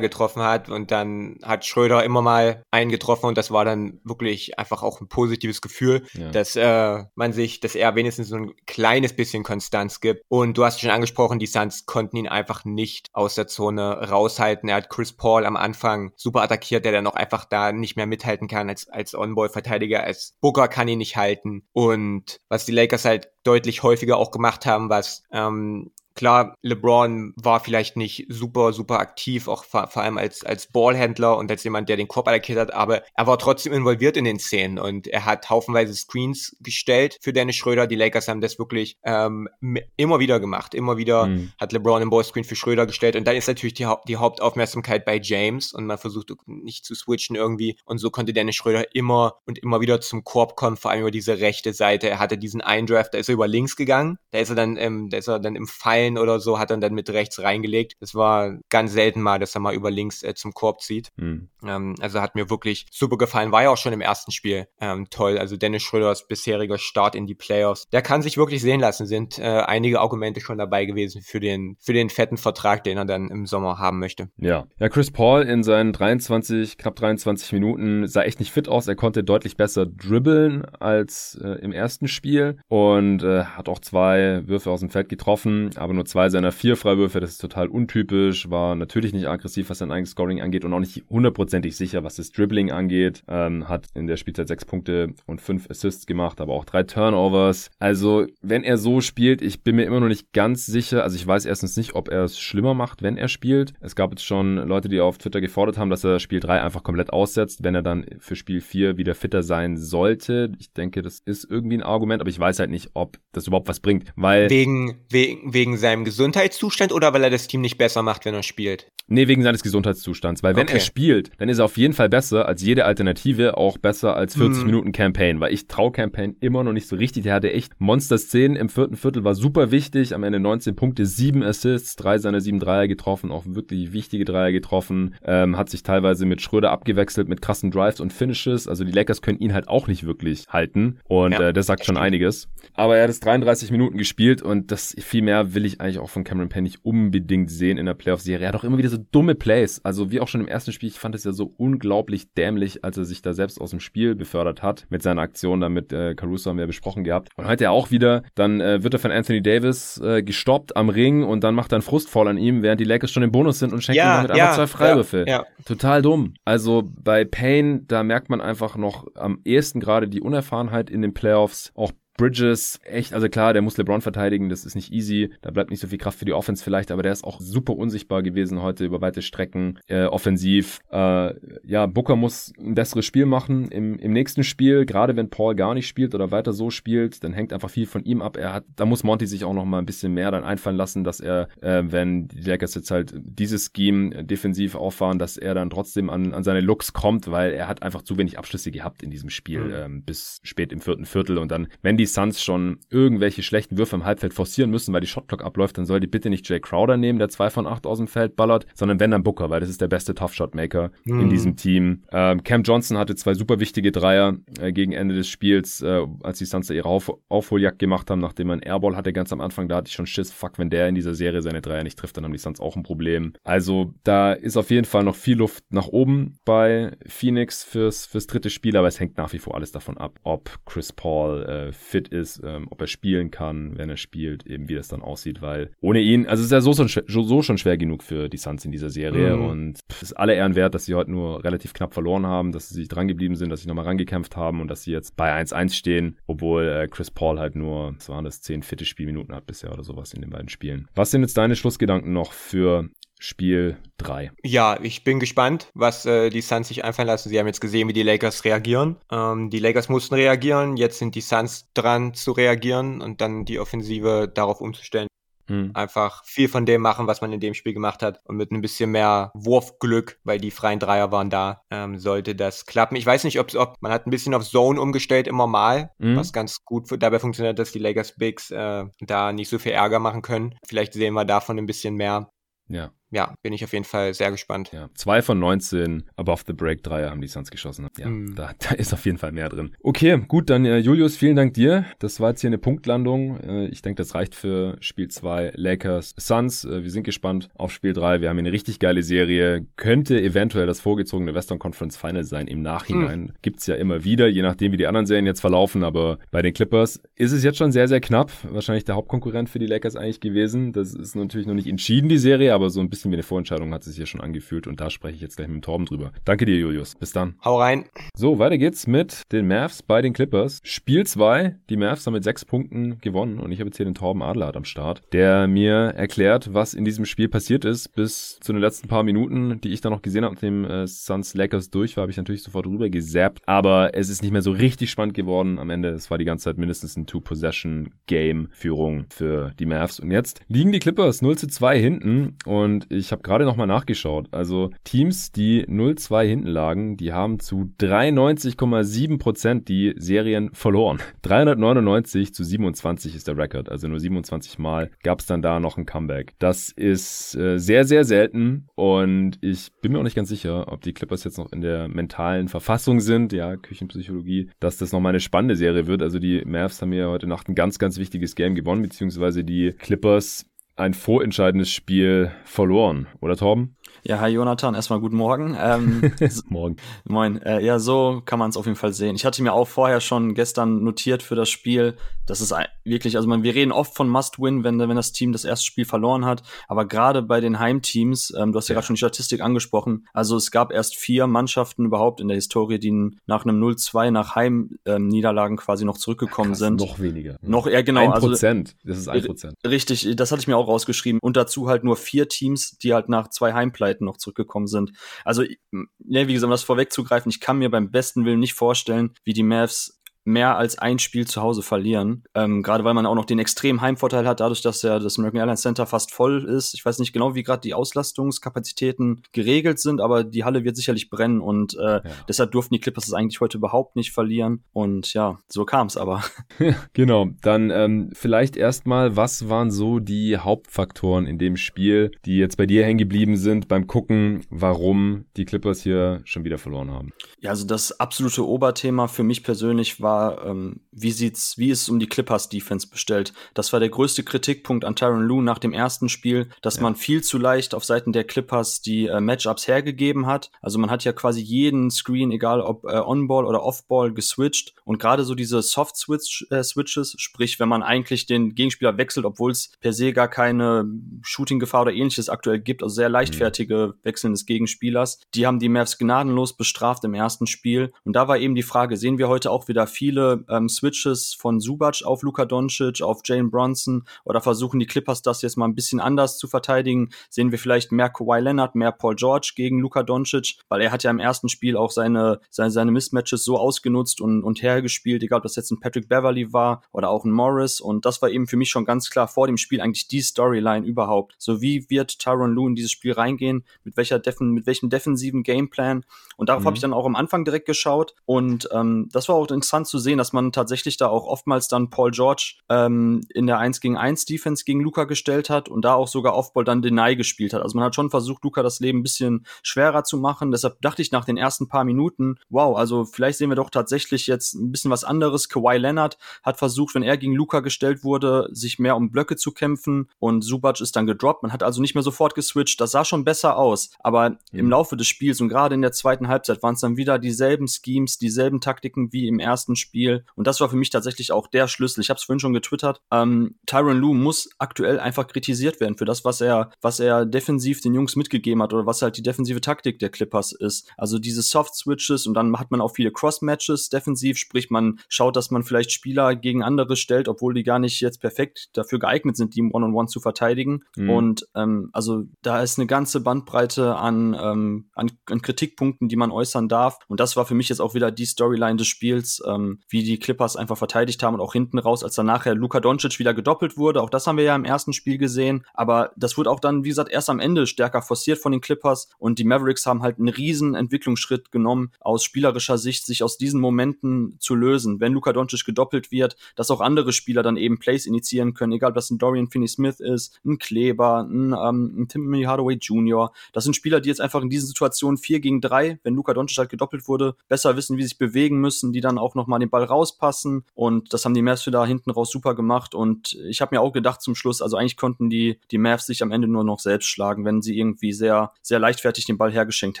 getroffen getroffen hat und dann hat Schröder immer mal einen getroffen und das war dann wirklich einfach auch ein positives Gefühl, ja. dass äh, man sich, dass er wenigstens so ein kleines bisschen Konstanz gibt. Und du hast schon angesprochen, die Suns konnten ihn einfach nicht aus der Zone raushalten. Er hat Chris Paul am Anfang super attackiert, der dann auch einfach da nicht mehr mithalten kann als, als On-Ball-Verteidiger. Als Booker kann ihn nicht halten. Und was die Lakers halt deutlich häufiger auch gemacht haben, was ähm, Klar, LeBron war vielleicht nicht super, super aktiv, auch vor, vor allem als, als Ballhändler und als jemand, der den Korb attackiert hat, aber er war trotzdem involviert in den Szenen und er hat haufenweise Screens gestellt für Dennis Schröder. Die Lakers haben das wirklich ähm, immer wieder gemacht. Immer wieder mhm. hat LeBron einen Ballscreen für Schröder gestellt und dann ist natürlich die, die Hauptaufmerksamkeit bei James und man versucht nicht zu switchen irgendwie und so konnte Dennis Schröder immer und immer wieder zum Korb kommen, vor allem über diese rechte Seite. Er hatte diesen Eindraft, da ist er über links gegangen, da ist er dann, ähm, da ist er dann im Fallen Bein oder so hat er dann mit rechts reingelegt. Das war ganz selten mal, dass er mal über links äh, zum Korb zieht. Mhm. Ähm, also hat mir wirklich super gefallen. War ja auch schon im ersten Spiel ähm, toll. Also Dennis Schröders bisheriger Start in die Playoffs. Der kann sich wirklich sehen lassen. Sind äh, einige Argumente schon dabei gewesen für den, für den fetten Vertrag, den er dann im Sommer haben möchte. Ja. Ja, Chris Paul in seinen 23, knapp 23 Minuten sah echt nicht fit aus. Er konnte deutlich besser dribbeln als äh, im ersten Spiel und äh, hat auch zwei Würfe aus dem Feld getroffen, aber nur zwei seiner vier Freiwürfe, das ist total untypisch, war natürlich nicht aggressiv, was sein eigenes Scoring angeht und auch nicht hundertprozentig sicher, was das Dribbling angeht. Ähm, hat in der Spielzeit sechs Punkte und fünf Assists gemacht, aber auch drei Turnovers. Also, wenn er so spielt, ich bin mir immer noch nicht ganz sicher. Also, ich weiß erstens nicht, ob er es schlimmer macht, wenn er spielt. Es gab jetzt schon Leute, die auf Twitter gefordert haben, dass er Spiel 3 einfach komplett aussetzt, wenn er dann für Spiel 4 wieder fitter sein sollte. Ich denke, das ist irgendwie ein Argument, aber ich weiß halt nicht, ob das überhaupt was bringt, weil wegen wegen wegen seinem Gesundheitszustand oder weil er das Team nicht besser macht, wenn er spielt? Nee, wegen seines Gesundheitszustands. Weil wenn okay. er spielt, dann ist er auf jeden Fall besser als jede Alternative, auch besser als 40 mm. Minuten Campaign. Weil ich traue Campaign immer noch nicht so richtig. Der hatte echt Monster-Szenen im vierten Viertel, war super wichtig. Am Ende 19 Punkte, 7 Assists, drei seiner sieben Dreier getroffen, auch wirklich wichtige Dreier getroffen. Ähm, hat sich teilweise mit Schröder abgewechselt, mit krassen Drives und Finishes. Also die Lakers können ihn halt auch nicht wirklich halten. Und ja, äh, das sagt schon einiges. Aber er hat es 33 Minuten gespielt und das viel mehr will ich eigentlich auch von Cameron Payne nicht unbedingt sehen in der Playoff-Serie. Er hat auch immer wieder so dumme Plays. Also wie auch schon im ersten Spiel, ich fand es ja so unglaublich dämlich, als er sich da selbst aus dem Spiel befördert hat mit seiner Aktion da mit äh, Caruso haben wir besprochen gehabt. Und heute auch wieder, dann äh, wird er von Anthony Davis äh, gestoppt am Ring und dann macht er einen Frustfall an ihm, während die Lakers schon im Bonus sind und schenkt ja, ihm damit ja, einfach zwei Freiwürfe. Ja. Total dumm. Also bei Payne, da merkt man einfach noch am ehesten gerade die Unerfahrenheit in den Playoffs. Auch Bridges, echt, also klar, der muss LeBron verteidigen, das ist nicht easy. Da bleibt nicht so viel Kraft für die Offense vielleicht, aber der ist auch super unsichtbar gewesen heute über weite Strecken, äh, offensiv. Äh, ja, Booker muss ein besseres Spiel machen im, im nächsten Spiel, gerade wenn Paul gar nicht spielt oder weiter so spielt, dann hängt einfach viel von ihm ab. Er hat, da muss Monty sich auch noch mal ein bisschen mehr dann einfallen lassen, dass er, äh, wenn die Lakers jetzt halt dieses Scheme defensiv auffahren, dass er dann trotzdem an, an seine Looks kommt, weil er hat einfach zu wenig Abschlüsse gehabt in diesem Spiel mhm. ähm, bis spät im vierten Viertel und dann, wenn die Suns schon irgendwelche schlechten Würfe im Halbfeld forcieren müssen, weil die Shotclock abläuft, dann soll die bitte nicht Jay Crowder nehmen, der zwei von acht aus dem Feld ballert, sondern wenn dann Booker, weil das ist der beste Tough-Shot-Maker mhm. in diesem Team. Ähm, Cam Johnson hatte zwei super wichtige Dreier äh, gegen Ende des Spiels, äh, als die Suns da ihre Auf Aufholjagd gemacht haben, nachdem man Airball hatte ganz am Anfang, da hatte ich schon Schiss, fuck, wenn der in dieser Serie seine Dreier nicht trifft, dann haben die Suns auch ein Problem. Also da ist auf jeden Fall noch viel Luft nach oben bei Phoenix fürs, fürs dritte Spiel, aber es hängt nach wie vor alles davon ab, ob Chris Paul äh, fit ist, ähm, ob er spielen kann, wenn er spielt, eben wie das dann aussieht, weil ohne ihn, also es ist ja so, schon, so schon schwer genug für die Suns in dieser Serie mhm. und es ist alle Ehren wert, dass sie heute nur relativ knapp verloren haben, dass sie sich dran geblieben sind, dass sie nochmal rangekämpft haben und dass sie jetzt bei 1-1 stehen, obwohl äh, Chris Paul halt nur, was waren das, 10 fitte Spielminuten hat bisher oder sowas in den beiden Spielen. Was sind jetzt deine Schlussgedanken noch für Spiel 3. Ja, ich bin gespannt, was äh, die Suns sich einfallen lassen. Sie haben jetzt gesehen, wie die Lakers reagieren. Ähm, die Lakers mussten reagieren, jetzt sind die Suns dran zu reagieren und dann die Offensive darauf umzustellen. Hm. Einfach viel von dem machen, was man in dem Spiel gemacht hat. Und mit ein bisschen mehr Wurfglück, weil die freien Dreier waren da, ähm, sollte das klappen. Ich weiß nicht, ob man hat ein bisschen auf Zone umgestellt immer mal, hm. was ganz gut dabei funktioniert, dass die Lakers Bigs äh, da nicht so viel Ärger machen können. Vielleicht sehen wir davon ein bisschen mehr. Ja ja, bin ich auf jeden Fall sehr gespannt. Ja, zwei von 19 Above the Break Dreier haben die Suns geschossen. Ja, mm. da, *laughs* da ist auf jeden Fall mehr drin. Okay, gut, dann äh, Julius, vielen Dank dir. Das war jetzt hier eine Punktlandung. Äh, ich denke, das reicht für Spiel 2 Lakers Suns. Äh, wir sind gespannt auf Spiel 3. Wir haben hier eine richtig geile Serie. Könnte eventuell das vorgezogene Western Conference Final sein im Nachhinein. Mm. Gibt's ja immer wieder, je nachdem, wie die anderen Serien jetzt verlaufen. Aber bei den Clippers ist es jetzt schon sehr, sehr knapp. Wahrscheinlich der Hauptkonkurrent für die Lakers eigentlich gewesen. Das ist natürlich noch nicht entschieden, die Serie, aber so ein bisschen bisschen wie eine Vorentscheidung hat es sich hier schon angefühlt und da spreche ich jetzt gleich mit dem Torben drüber. Danke dir, Julius. Bis dann. Hau rein. So, weiter geht's mit den Mavs bei den Clippers. Spiel 2. Die Mavs haben mit sechs Punkten gewonnen und ich habe jetzt hier den Torben Adler am Start, der mir erklärt, was in diesem Spiel passiert ist. Bis zu den letzten paar Minuten, die ich da noch gesehen habe, dem äh, Suns Lakers durch war, habe ich natürlich sofort rüber gesappt. Aber es ist nicht mehr so richtig spannend geworden am Ende. Es war die ganze Zeit mindestens ein Two-Possession-Game-Führung für die Mavs. Und jetzt liegen die Clippers 0 zu 2 hinten und ich habe gerade nochmal nachgeschaut. Also Teams, die 0-2 hinten lagen, die haben zu 93,7% die Serien verloren. *laughs* 399 zu 27 ist der Rekord. Also nur 27 Mal gab es dann da noch ein Comeback. Das ist äh, sehr, sehr selten und ich bin mir auch nicht ganz sicher, ob die Clippers jetzt noch in der mentalen Verfassung sind, ja, Küchenpsychologie, dass das nochmal eine spannende Serie wird. Also die Mavs haben ja heute Nacht ein ganz, ganz wichtiges Game gewonnen, beziehungsweise die Clippers ein vorentscheidendes Spiel verloren, oder Torben? Ja, hi Jonathan, erstmal guten Morgen. Ähm, *laughs* Morgen. Moin. Äh, ja, so kann man es auf jeden Fall sehen. Ich hatte mir auch vorher schon gestern notiert für das Spiel, dass es wirklich, also man, wir reden oft von Must-Win, wenn, wenn das Team das erste Spiel verloren hat, aber gerade bei den Heimteams, ähm, du hast ja, ja. gerade schon die Statistik angesprochen, also es gab erst vier Mannschaften überhaupt in der Historie, die nach einem 0-2 nach Heimniederlagen ähm, quasi noch zurückgekommen Krass, sind. Noch weniger. Noch, ja genau. Ein also Prozent, das ist ein Prozent. Richtig, das hatte ich mir auch rausgeschrieben. Und dazu halt nur vier Teams, die halt nach zwei Heimpleiten Zeiten noch zurückgekommen sind. Also, ja, wie gesagt, um das vorwegzugreifen, ich kann mir beim besten Willen nicht vorstellen, wie die Mavs mehr als ein Spiel zu Hause verlieren. Ähm, gerade weil man auch noch den extremen Heimvorteil hat, dadurch, dass ja das American Airlines Center fast voll ist. Ich weiß nicht genau, wie gerade die Auslastungskapazitäten geregelt sind, aber die Halle wird sicherlich brennen und äh, ja. deshalb durften die Clippers es eigentlich heute überhaupt nicht verlieren. Und ja, so kam es aber. *laughs* *laughs* genau, dann ähm, vielleicht erstmal, was waren so die Hauptfaktoren in dem Spiel, die jetzt bei dir hängen geblieben sind beim Gucken, warum die Clippers hier schon wieder verloren haben? Ja, also das absolute Oberthema für mich persönlich war ähm, wie sieht's, wie ist es um die Clippers Defense bestellt? Das war der größte Kritikpunkt an Tyron Lue nach dem ersten Spiel, dass ja. man viel zu leicht auf Seiten der Clippers die äh, Matchups hergegeben hat. Also man hat ja quasi jeden Screen, egal ob äh, On-Ball oder Off-Ball, geswitcht und gerade so diese Soft-Switches, äh, sprich, wenn man eigentlich den Gegenspieler wechselt, obwohl es per se gar keine Shooting-Gefahr oder ähnliches aktuell gibt, also sehr leichtfertige mhm. Wechseln des Gegenspielers, die haben die Mavs gnadenlos bestraft im ersten Spiel und da war eben die Frage, sehen wir heute auch wieder viele ähm, Switches von Subac auf Luka Doncic, auf Jane Bronson oder versuchen die Clippers das jetzt mal ein bisschen anders zu verteidigen? Sehen wir vielleicht mehr Kawhi Leonard, mehr Paul George gegen Luka Doncic, weil er hat ja im ersten Spiel auch seine, seine, seine Mismatches so ausgenutzt und, und hergespielt, egal ob das jetzt ein Patrick Beverly war oder auch ein Morris und das war eben für mich schon ganz klar vor dem Spiel eigentlich die Storyline überhaupt. So wie wird Tyron Lue in dieses Spiel reingehen, mit welcher Defen, mit welchem defensiven Gameplan und darauf mhm. habe ich dann auch am Anfang direkt geschaut und ähm, das war auch interessant zu sehen, dass man tatsächlich da auch oftmals dann Paul George ähm, in der 1 gegen 1 Defense gegen Luca gestellt hat und da auch sogar Offball dann Deny gespielt hat. Also man hat schon versucht, Luca das Leben ein bisschen schwerer zu machen. Deshalb dachte ich nach den ersten paar Minuten, wow, also vielleicht sehen wir doch tatsächlich jetzt ein bisschen was anderes. Kawhi Leonard hat versucht, wenn er gegen Luca gestellt wurde, sich mehr um Blöcke zu kämpfen und Subac ist dann gedroppt. Man hat also nicht mehr sofort geswitcht. Das sah schon besser aus. Aber mhm. im Laufe des Spiels und gerade in der zweiten Halbzeit waren es dann wieder dieselben Schemes, dieselben Taktiken wie im ersten Spiel. Und das war für mich tatsächlich auch der Schlüssel. Ich habe es vorhin schon getwittert. Ähm, Tyron Lue muss aktuell einfach kritisiert werden für das, was er, was er defensiv den Jungs mitgegeben hat oder was halt die defensive Taktik der Clippers ist. Also diese Soft Switches und dann hat man auch viele Cross Matches defensiv, sprich man schaut, dass man vielleicht Spieler gegen andere stellt, obwohl die gar nicht jetzt perfekt dafür geeignet sind, die im One-on-One -on -One zu verteidigen. Mhm. Und ähm, also da ist eine ganze Bandbreite an, ähm, an, an Kritikpunkten, die man äußern darf. Und das war für mich jetzt auch wieder die Storyline des Spiels, ähm, wie die Clippers einfach verteidigt haben und auch hinten raus, als dann nachher Luka Doncic wieder gedoppelt wurde. Auch das haben wir ja im ersten Spiel gesehen. Aber das wurde auch dann, wie gesagt, erst am Ende stärker forciert von den Clippers. Und die Mavericks haben halt einen riesen Entwicklungsschritt genommen, aus spielerischer Sicht sich aus diesen Momenten zu lösen. Wenn Luka Doncic gedoppelt wird, dass auch andere Spieler dann eben Plays initiieren können, egal ob das ein Dorian Finney-Smith ist, ein Kleber, ein, ähm, ein Timothy Hardaway Jr. Das sind Spieler, die jetzt einfach in diesen Situationen 4 gegen 3, wenn Luka Doncic halt gedoppelt wurde, besser wissen, wie sie sich bewegen müssen, die dann auch nochmal den Ball rauspassen. Und das haben die Mavs wieder hinten raus super gemacht. Und ich habe mir auch gedacht zum Schluss, also eigentlich konnten die, die Mavs sich am Ende nur noch selbst schlagen, wenn sie irgendwie sehr, sehr leichtfertig den Ball hergeschenkt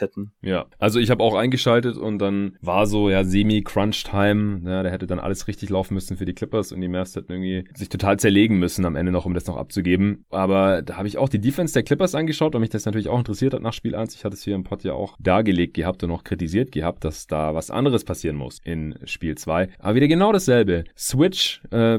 hätten. Ja, also ich habe auch eingeschaltet und dann war so, ja, Semi-Crunch-Time. Ja, da hätte dann alles richtig laufen müssen für die Clippers und die Mavs hätten irgendwie sich total zerlegen müssen am Ende noch, um das noch abzugeben. Aber da habe ich auch die Defense der Clippers angeschaut, weil mich das natürlich auch interessiert hat nach Spiel 1. Ich hatte es hier im Pod ja auch dargelegt gehabt und noch kritisiert gehabt, dass da was anderes passieren muss in Spiel 2. Aber wieder genau dasselbe. Switch, äh,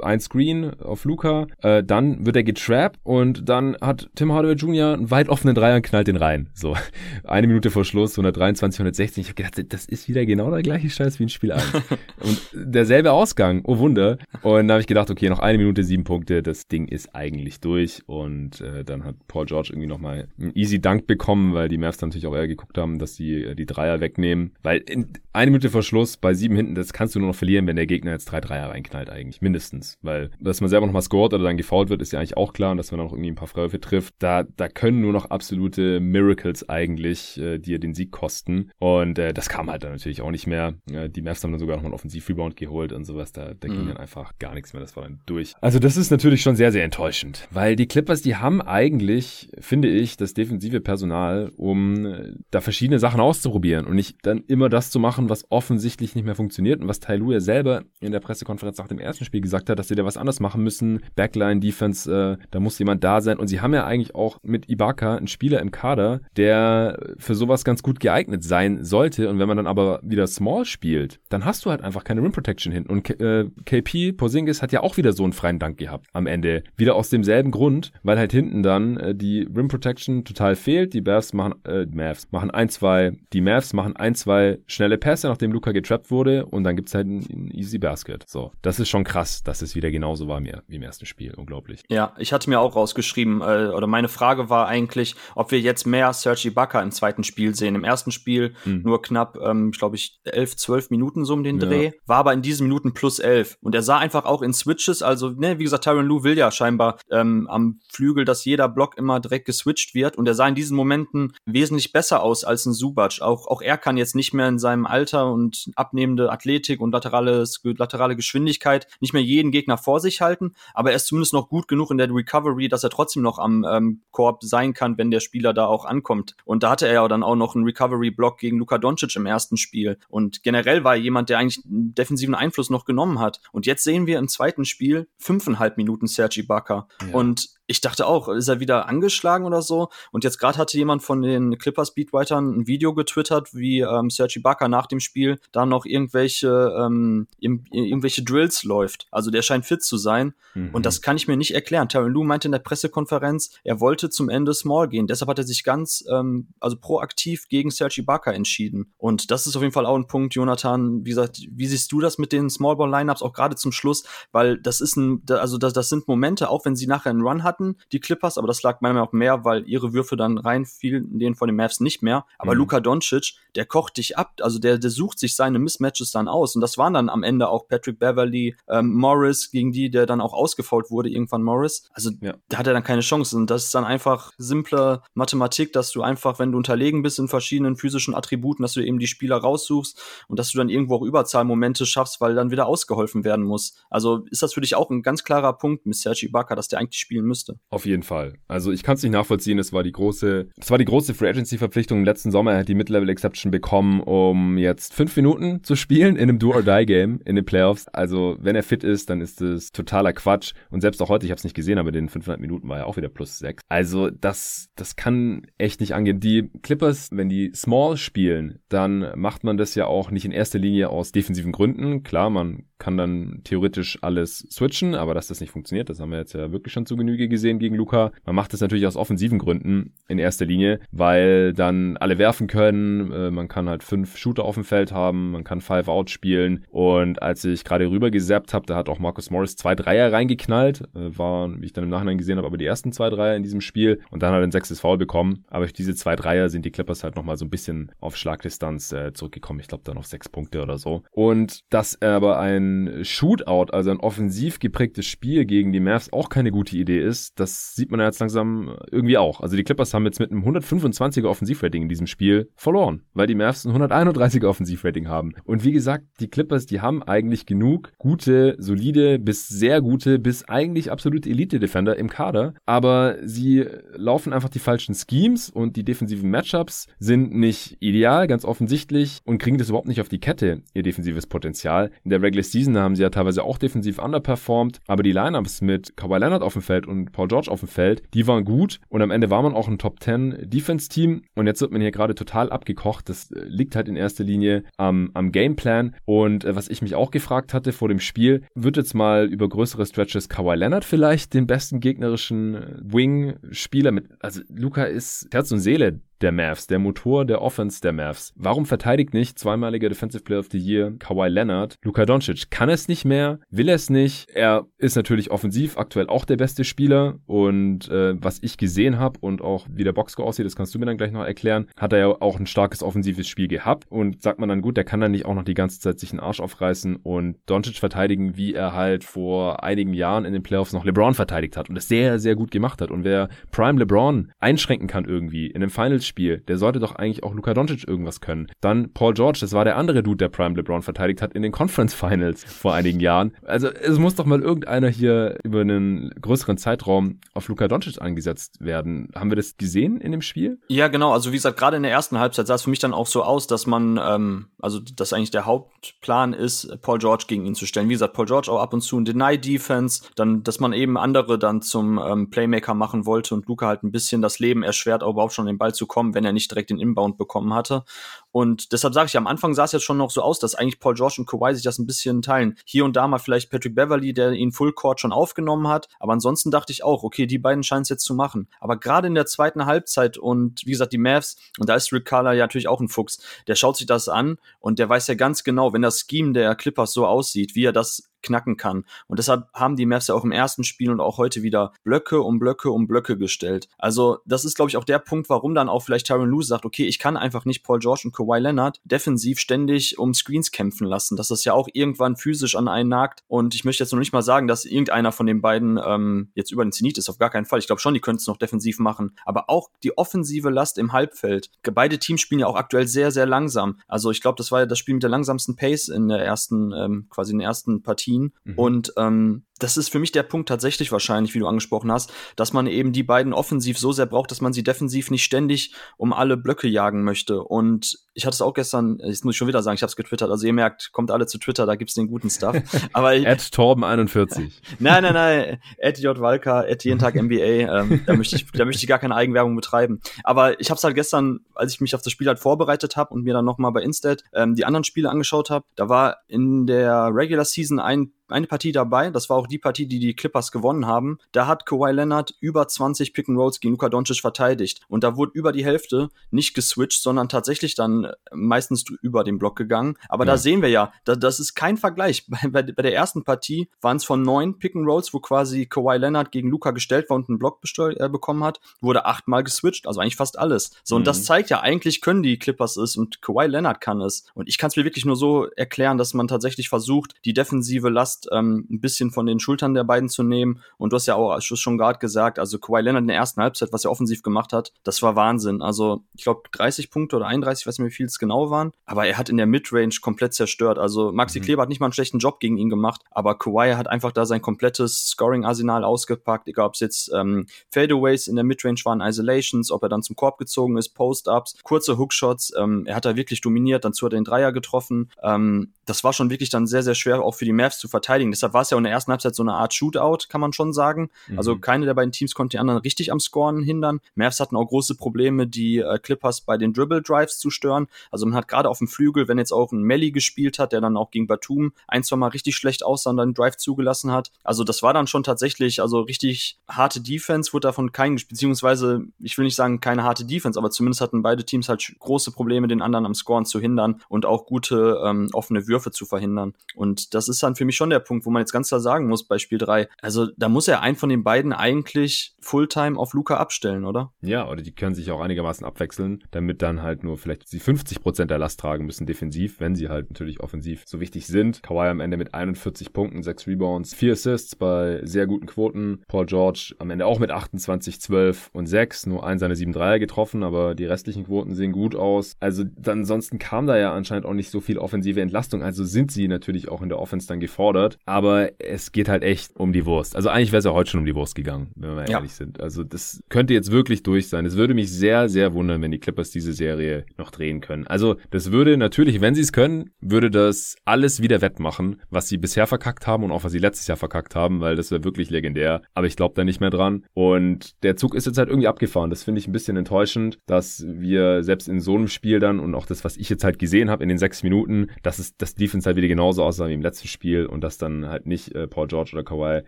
ein Screen auf Luca, äh, dann wird er getrappt und dann hat Tim Hardaway Jr. einen weit offenen Dreier und knallt den rein. So, *laughs* eine Minute vor Schluss, 123, 116. Ich habe gedacht, das ist wieder genau der gleiche Scheiß wie in Spiel 1. *laughs* und derselbe Ausgang, oh Wunder. Und da habe ich gedacht, okay, noch eine Minute, sieben Punkte, das Ding ist eigentlich durch. Und äh, dann hat Paul George irgendwie nochmal einen easy Dank bekommen, weil die Mavs natürlich auch eher geguckt haben, dass sie äh, die Dreier wegnehmen. Weil in eine Minute vor Schluss bei sieben hinten, das kannst du nur noch verlieren, wenn der Gegner jetzt drei Dreier reinknallt eigentlich, mindestens. Weil, dass man selber nochmal scored oder dann gefault wird, ist ja eigentlich auch klar und dass man dann auch irgendwie ein paar Freiwürfe trifft. Da, da können nur noch absolute Miracles eigentlich äh, dir den Sieg kosten. Und äh, das kam halt dann natürlich auch nicht mehr. Äh, die Mavs haben dann sogar nochmal einen Offensiv-Rebound geholt und sowas. Da, da mhm. ging dann einfach gar nichts mehr. Das war dann durch. Also das ist natürlich schon sehr, sehr enttäuschend. Weil die Clippers, die haben eigentlich, finde ich, das defensive Personal, um äh, da verschiedene Sachen auszuprobieren und nicht dann immer das zu machen, was offensichtlich nicht mehr funktioniert und was Tai Lu ja selber in der Pressekonferenz nach dem ersten Spiel gesagt hat, dass sie da was anders machen müssen. Backline, Defense, äh, da muss jemand da sein. Und sie haben ja eigentlich auch mit Ibaka einen Spieler im Kader, der für sowas ganz gut geeignet sein sollte. Und wenn man dann aber wieder Small spielt, dann hast du halt einfach keine Rim Protection hinten. Und äh, KP, Porzingis, hat ja auch wieder so einen freien Dank gehabt am Ende. Wieder aus demselben Grund, weil halt hinten dann äh, die Rim Protection total fehlt. Die Mavs machen, äh, Mavs machen ein, zwei, die Mavs machen ein, zwei schnelle Pässe, nachdem Luca getrappt wurde. Und dann gibt's halt ein, easy Basket. So, das ist schon krass, dass es wieder genauso war mir, wie im ersten Spiel. Unglaublich. Ja, ich hatte mir auch rausgeschrieben, äh, oder meine Frage war eigentlich, ob wir jetzt mehr Sergi Ibaka im zweiten Spiel sehen. Im ersten Spiel mhm. nur knapp, ähm, glaube ich, elf, zwölf Minuten so um den Dreh, ja. war aber in diesen Minuten plus elf. Und er sah einfach auch in Switches, also, ne, wie gesagt, Tyron Lou will ja scheinbar ähm, am Flügel, dass jeder Block immer direkt geswitcht wird. Und er sah in diesen Momenten wesentlich besser aus als ein Subac. Auch, auch er kann jetzt nicht mehr in seinem Alter und abnehmende Athletik und laterales, laterale Geschwindigkeit nicht mehr jeden Gegner vor sich halten, aber er ist zumindest noch gut genug in der Recovery, dass er trotzdem noch am ähm, Korb sein kann, wenn der Spieler da auch ankommt. Und da hatte er ja dann auch noch einen Recovery-Block gegen Luka Doncic im ersten Spiel. Und generell war er jemand, der eigentlich einen defensiven Einfluss noch genommen hat. Und jetzt sehen wir im zweiten Spiel fünfeinhalb Minuten Sergi Bakker. Ja. Und ich dachte auch, ist er wieder angeschlagen oder so? Und jetzt gerade hatte jemand von den Clippers Beatwritern ein Video getwittert, wie ähm, Sergi Bakker nach dem Spiel da noch irgendwelche ähm, irgendwelche Drills läuft. Also der scheint fit zu sein. Mhm. Und das kann ich mir nicht erklären. Tyron Lue meinte in der Pressekonferenz, er wollte zum Ende Small gehen. Deshalb hat er sich ganz, ähm, also proaktiv gegen Sergi Bakker entschieden. Und das ist auf jeden Fall auch ein Punkt, Jonathan. Wie gesagt, wie siehst du das mit den Small Ball Lineups auch gerade zum Schluss? Weil das ist ein, also das, das sind Momente, auch wenn sie nachher einen Run hat, hatten, die Clippers, aber das lag meiner Meinung nach mehr, weil ihre Würfe dann reinfielen, denen von den Mavs nicht mehr. Aber mhm. Luka Doncic, der kocht dich ab, also der, der sucht sich seine Mismatches dann aus. Und das waren dann am Ende auch Patrick Beverly, ähm, Morris, gegen die der dann auch ausgefault wurde, irgendwann Morris. Also ja. da hat er dann keine Chance. Und das ist dann einfach simple Mathematik, dass du einfach, wenn du unterlegen bist in verschiedenen physischen Attributen, dass du eben die Spieler raussuchst und dass du dann irgendwo auch Überzahlmomente schaffst, weil dann wieder ausgeholfen werden muss. Also ist das für dich auch ein ganz klarer Punkt mit Sergi Ibaka, dass der eigentlich spielen müsste? Auf jeden Fall. Also ich kann es nicht nachvollziehen. Es war die große, es war die große Free Agency Verpflichtung im letzten Sommer. Er hat die Mid-Level Exception bekommen, um jetzt fünf Minuten zu spielen in einem Do or Die Game in den Playoffs. Also wenn er fit ist, dann ist es totaler Quatsch. Und selbst auch heute, ich habe es nicht gesehen, aber in den 500 Minuten war er auch wieder plus sechs. Also das, das kann echt nicht angehen. Die Clippers, wenn die Small spielen, dann macht man das ja auch nicht in erster Linie aus defensiven Gründen. Klar, man kann dann theoretisch alles switchen, aber dass das nicht funktioniert, das haben wir jetzt ja wirklich schon zu Genüge gesehen gegen Luca. Man macht das natürlich aus offensiven Gründen in erster Linie, weil dann alle werfen können, äh, man kann halt fünf Shooter auf dem Feld haben, man kann Five Out spielen. Und als ich gerade rüber gesappt habe, da hat auch Marcus Morris zwei Dreier reingeknallt, äh, waren, wie ich dann im Nachhinein gesehen habe, aber die ersten zwei Dreier in diesem Spiel. Und dann hat er ein sechstes Foul bekommen, aber durch diese zwei Dreier sind die Clippers halt nochmal so ein bisschen auf Schlagdistanz äh, zurückgekommen, ich glaube dann auf sechs Punkte oder so. Und das aber ein ein Shootout, also ein offensiv geprägtes Spiel gegen die Mavs auch keine gute Idee ist, das sieht man ja jetzt langsam irgendwie auch. Also die Clippers haben jetzt mit einem 125er Offensivrating in diesem Spiel verloren, weil die Mavs ein 131er Offensivrating haben. Und wie gesagt, die Clippers, die haben eigentlich genug gute, solide bis sehr gute bis eigentlich absolute Elite-Defender im Kader, aber sie laufen einfach die falschen Schemes und die defensiven Matchups sind nicht ideal, ganz offensichtlich und kriegen das überhaupt nicht auf die Kette, ihr defensives Potenzial. In der Regular Season haben sie ja teilweise auch defensiv underperformed, aber die Lineups mit Kawhi Leonard auf dem Feld und Paul George auf dem Feld, die waren gut und am Ende war man auch ein Top 10 Defense Team und jetzt wird man hier gerade total abgekocht. Das äh, liegt halt in erster Linie am, am Gameplan und äh, was ich mich auch gefragt hatte vor dem Spiel, wird jetzt mal über größere Stretches Kawhi Leonard vielleicht den besten gegnerischen Wing-Spieler mit, also Luca ist Herz und Seele der Mavs, der Motor der Offense der Mavs. Warum verteidigt nicht zweimaliger Defensive Player of the Year Kawhi Leonard Luka Doncic? Kann es nicht mehr? Will es nicht? Er ist natürlich offensiv aktuell auch der beste Spieler und äh, was ich gesehen habe und auch wie der Boxscore aussieht, das kannst du mir dann gleich noch erklären, hat er ja auch ein starkes offensives Spiel gehabt und sagt man dann gut, der kann dann nicht auch noch die ganze Zeit sich einen Arsch aufreißen und Doncic verteidigen, wie er halt vor einigen Jahren in den Playoffs noch LeBron verteidigt hat und das sehr, sehr gut gemacht hat und wer Prime LeBron einschränken kann irgendwie in den Finals Spiel. Der sollte doch eigentlich auch Luka Doncic irgendwas können. Dann Paul George, das war der andere Dude, der Prime LeBron verteidigt hat in den Conference *laughs* Finals vor einigen Jahren. Also es muss doch mal irgendeiner hier über einen größeren Zeitraum auf Luka Doncic angesetzt werden. Haben wir das gesehen in dem Spiel? Ja, genau. Also wie gesagt, gerade in der ersten Halbzeit sah es für mich dann auch so aus, dass man, ähm, also dass eigentlich der Hauptplan ist, Paul George gegen ihn zu stellen. Wie gesagt, Paul George auch ab und zu ein Deny-Defense, dann, dass man eben andere dann zum ähm, Playmaker machen wollte und Luca halt ein bisschen das Leben erschwert, auch überhaupt schon den Ball zu kommen, wenn er nicht direkt den Inbound bekommen hatte. Und deshalb sage ich, am Anfang sah es jetzt schon noch so aus, dass eigentlich Paul George und Kawhi sich das ein bisschen teilen. Hier und da mal vielleicht Patrick Beverly, der ihn Full Court schon aufgenommen hat. Aber ansonsten dachte ich auch, okay, die beiden scheinen es jetzt zu machen. Aber gerade in der zweiten Halbzeit und wie gesagt, die Mavs, und da ist Rick Carla ja natürlich auch ein Fuchs, der schaut sich das an und der weiß ja ganz genau, wenn das Scheme der Clippers so aussieht, wie er das knacken kann. Und deshalb haben die Mavs ja auch im ersten Spiel und auch heute wieder Blöcke um Blöcke um Blöcke gestellt. Also das ist, glaube ich, auch der Punkt, warum dann auch vielleicht Tyron Lue sagt, okay, ich kann einfach nicht Paul George und Kawhi Leonard defensiv ständig um Screens kämpfen lassen, dass das ja auch irgendwann physisch an einen nagt. Und ich möchte jetzt noch nicht mal sagen, dass irgendeiner von den beiden ähm, jetzt über den Zenit ist, auf gar keinen Fall. Ich glaube schon, die können es noch defensiv machen. Aber auch die offensive Last im Halbfeld. Beide Teams spielen ja auch aktuell sehr, sehr langsam. Also ich glaube, das war ja das Spiel mit der langsamsten Pace in der ersten, ähm, quasi in den ersten Partien. Mhm. Und ähm, das ist für mich der Punkt tatsächlich wahrscheinlich, wie du angesprochen hast, dass man eben die beiden offensiv so sehr braucht, dass man sie defensiv nicht ständig um alle Blöcke jagen möchte. Und ich hatte es auch gestern, jetzt muss ich schon wieder sagen, ich habe es getwittert, also ihr merkt, kommt alle zu Twitter, da gibt's den guten Stuff. *laughs* Aber Ed Torben41. *laughs* nein, nein, nein, Ed J. Walker, Ed jeden Tag *laughs* NBA, ähm, da, möchte ich, da möchte ich gar keine Eigenwerbung betreiben. Aber ich habe es halt gestern, als ich mich auf das Spiel halt vorbereitet habe und mir dann nochmal bei Instat ähm, die anderen Spiele angeschaut habe, da war in der Regular Season ein ein eine Partie dabei, das war auch die Partie, die die Clippers gewonnen haben. Da hat Kawhi Leonard über 20 Pick and Rolls gegen Luka Doncic verteidigt und da wurde über die Hälfte nicht geswitcht, sondern tatsächlich dann meistens über den Block gegangen. Aber ja. da sehen wir ja, da, das ist kein Vergleich. Bei, *laughs* bei, bei der ersten Partie waren es von neun Pick and Rolls, wo quasi Kawhi Leonard gegen Luka gestellt war und einen Block äh, bekommen hat, wurde achtmal geswitcht, also eigentlich fast alles. So, und mhm. das zeigt ja, eigentlich können die Clippers es und Kawhi Leonard kann es. Und ich kann es mir wirklich nur so erklären, dass man tatsächlich versucht, die defensive Last ähm, ein bisschen von den Schultern der beiden zu nehmen. Und du hast ja auch schon gerade gesagt, also Kawhi Leonard in der ersten Halbzeit, was er offensiv gemacht hat, das war Wahnsinn. Also ich glaube 30 Punkte oder 31, ich weiß nicht, wie viel es genau waren. Aber er hat in der Midrange komplett zerstört. Also Maxi mhm. Kleber hat nicht mal einen schlechten Job gegen ihn gemacht, aber Kawhi hat einfach da sein komplettes Scoring-Arsenal ausgepackt, egal ob es jetzt ähm, Fadeaways in der Midrange waren, Isolations, ob er dann zum Korb gezogen ist, Post-Ups, kurze Hookshots. Ähm, er hat da wirklich dominiert, dann zu den Dreier getroffen. Ähm, das war schon wirklich dann sehr, sehr schwer auch für die Mavs zu verteidigen. Deshalb war es ja in der ersten Halbzeit so eine Art Shootout, kann man schon sagen. Mhm. Also keine der beiden Teams konnte die anderen richtig am Scoren hindern. Mavs hatten auch große Probleme, die äh, Clippers bei den Dribble Drives zu stören. Also man hat gerade auf dem Flügel, wenn jetzt auch ein Melly gespielt hat, der dann auch gegen Batum ein, zwei Mal richtig schlecht aussah und dann einen Drive zugelassen hat. Also das war dann schon tatsächlich, also richtig harte Defense, wurde davon kein, beziehungsweise, ich will nicht sagen keine harte Defense, aber zumindest hatten beide Teams halt große Probleme, den anderen am Scoren zu hindern und auch gute ähm, offene Würfe zu verhindern. Und das ist dann für mich schon der Punkt, wo man jetzt ganz klar sagen muss bei Spiel 3, also da muss er einen von den beiden eigentlich Fulltime auf Luca abstellen, oder? Ja, oder die können sich auch einigermaßen abwechseln, damit dann halt nur vielleicht sie 50 Prozent der Last tragen müssen defensiv, wenn sie halt natürlich offensiv so wichtig sind. Kawhi am Ende mit 41 Punkten, 6 Rebounds, 4 Assists bei sehr guten Quoten. Paul George am Ende auch mit 28, 12 und 6, nur ein seine 7 Dreier getroffen, aber die restlichen Quoten sehen gut aus. Also ansonsten kam da ja anscheinend auch nicht so viel offensive Entlastung, also sind sie natürlich auch in der Offense dann gefordert, aber es geht halt echt um die Wurst. Also eigentlich wäre es ja heute schon um die Wurst gegangen, wenn wir ja. ehrlich sind. Also das könnte jetzt wirklich durch sein. Es würde mich sehr, sehr wundern, wenn die Clippers diese Serie noch drehen können. Also das würde natürlich, wenn sie es können, würde das alles wieder wettmachen, was sie bisher verkackt haben und auch was sie letztes Jahr verkackt haben, weil das wäre wirklich legendär. Aber ich glaube da nicht mehr dran. Und der Zug ist jetzt halt irgendwie abgefahren. Das finde ich ein bisschen enttäuschend, dass wir selbst in so einem Spiel dann und auch das, was ich jetzt halt gesehen habe in den sechs Minuten, dass es das Defense halt wieder genauso aussah wie im letzten Spiel und dass dann halt nicht äh, Paul George oder Kawhi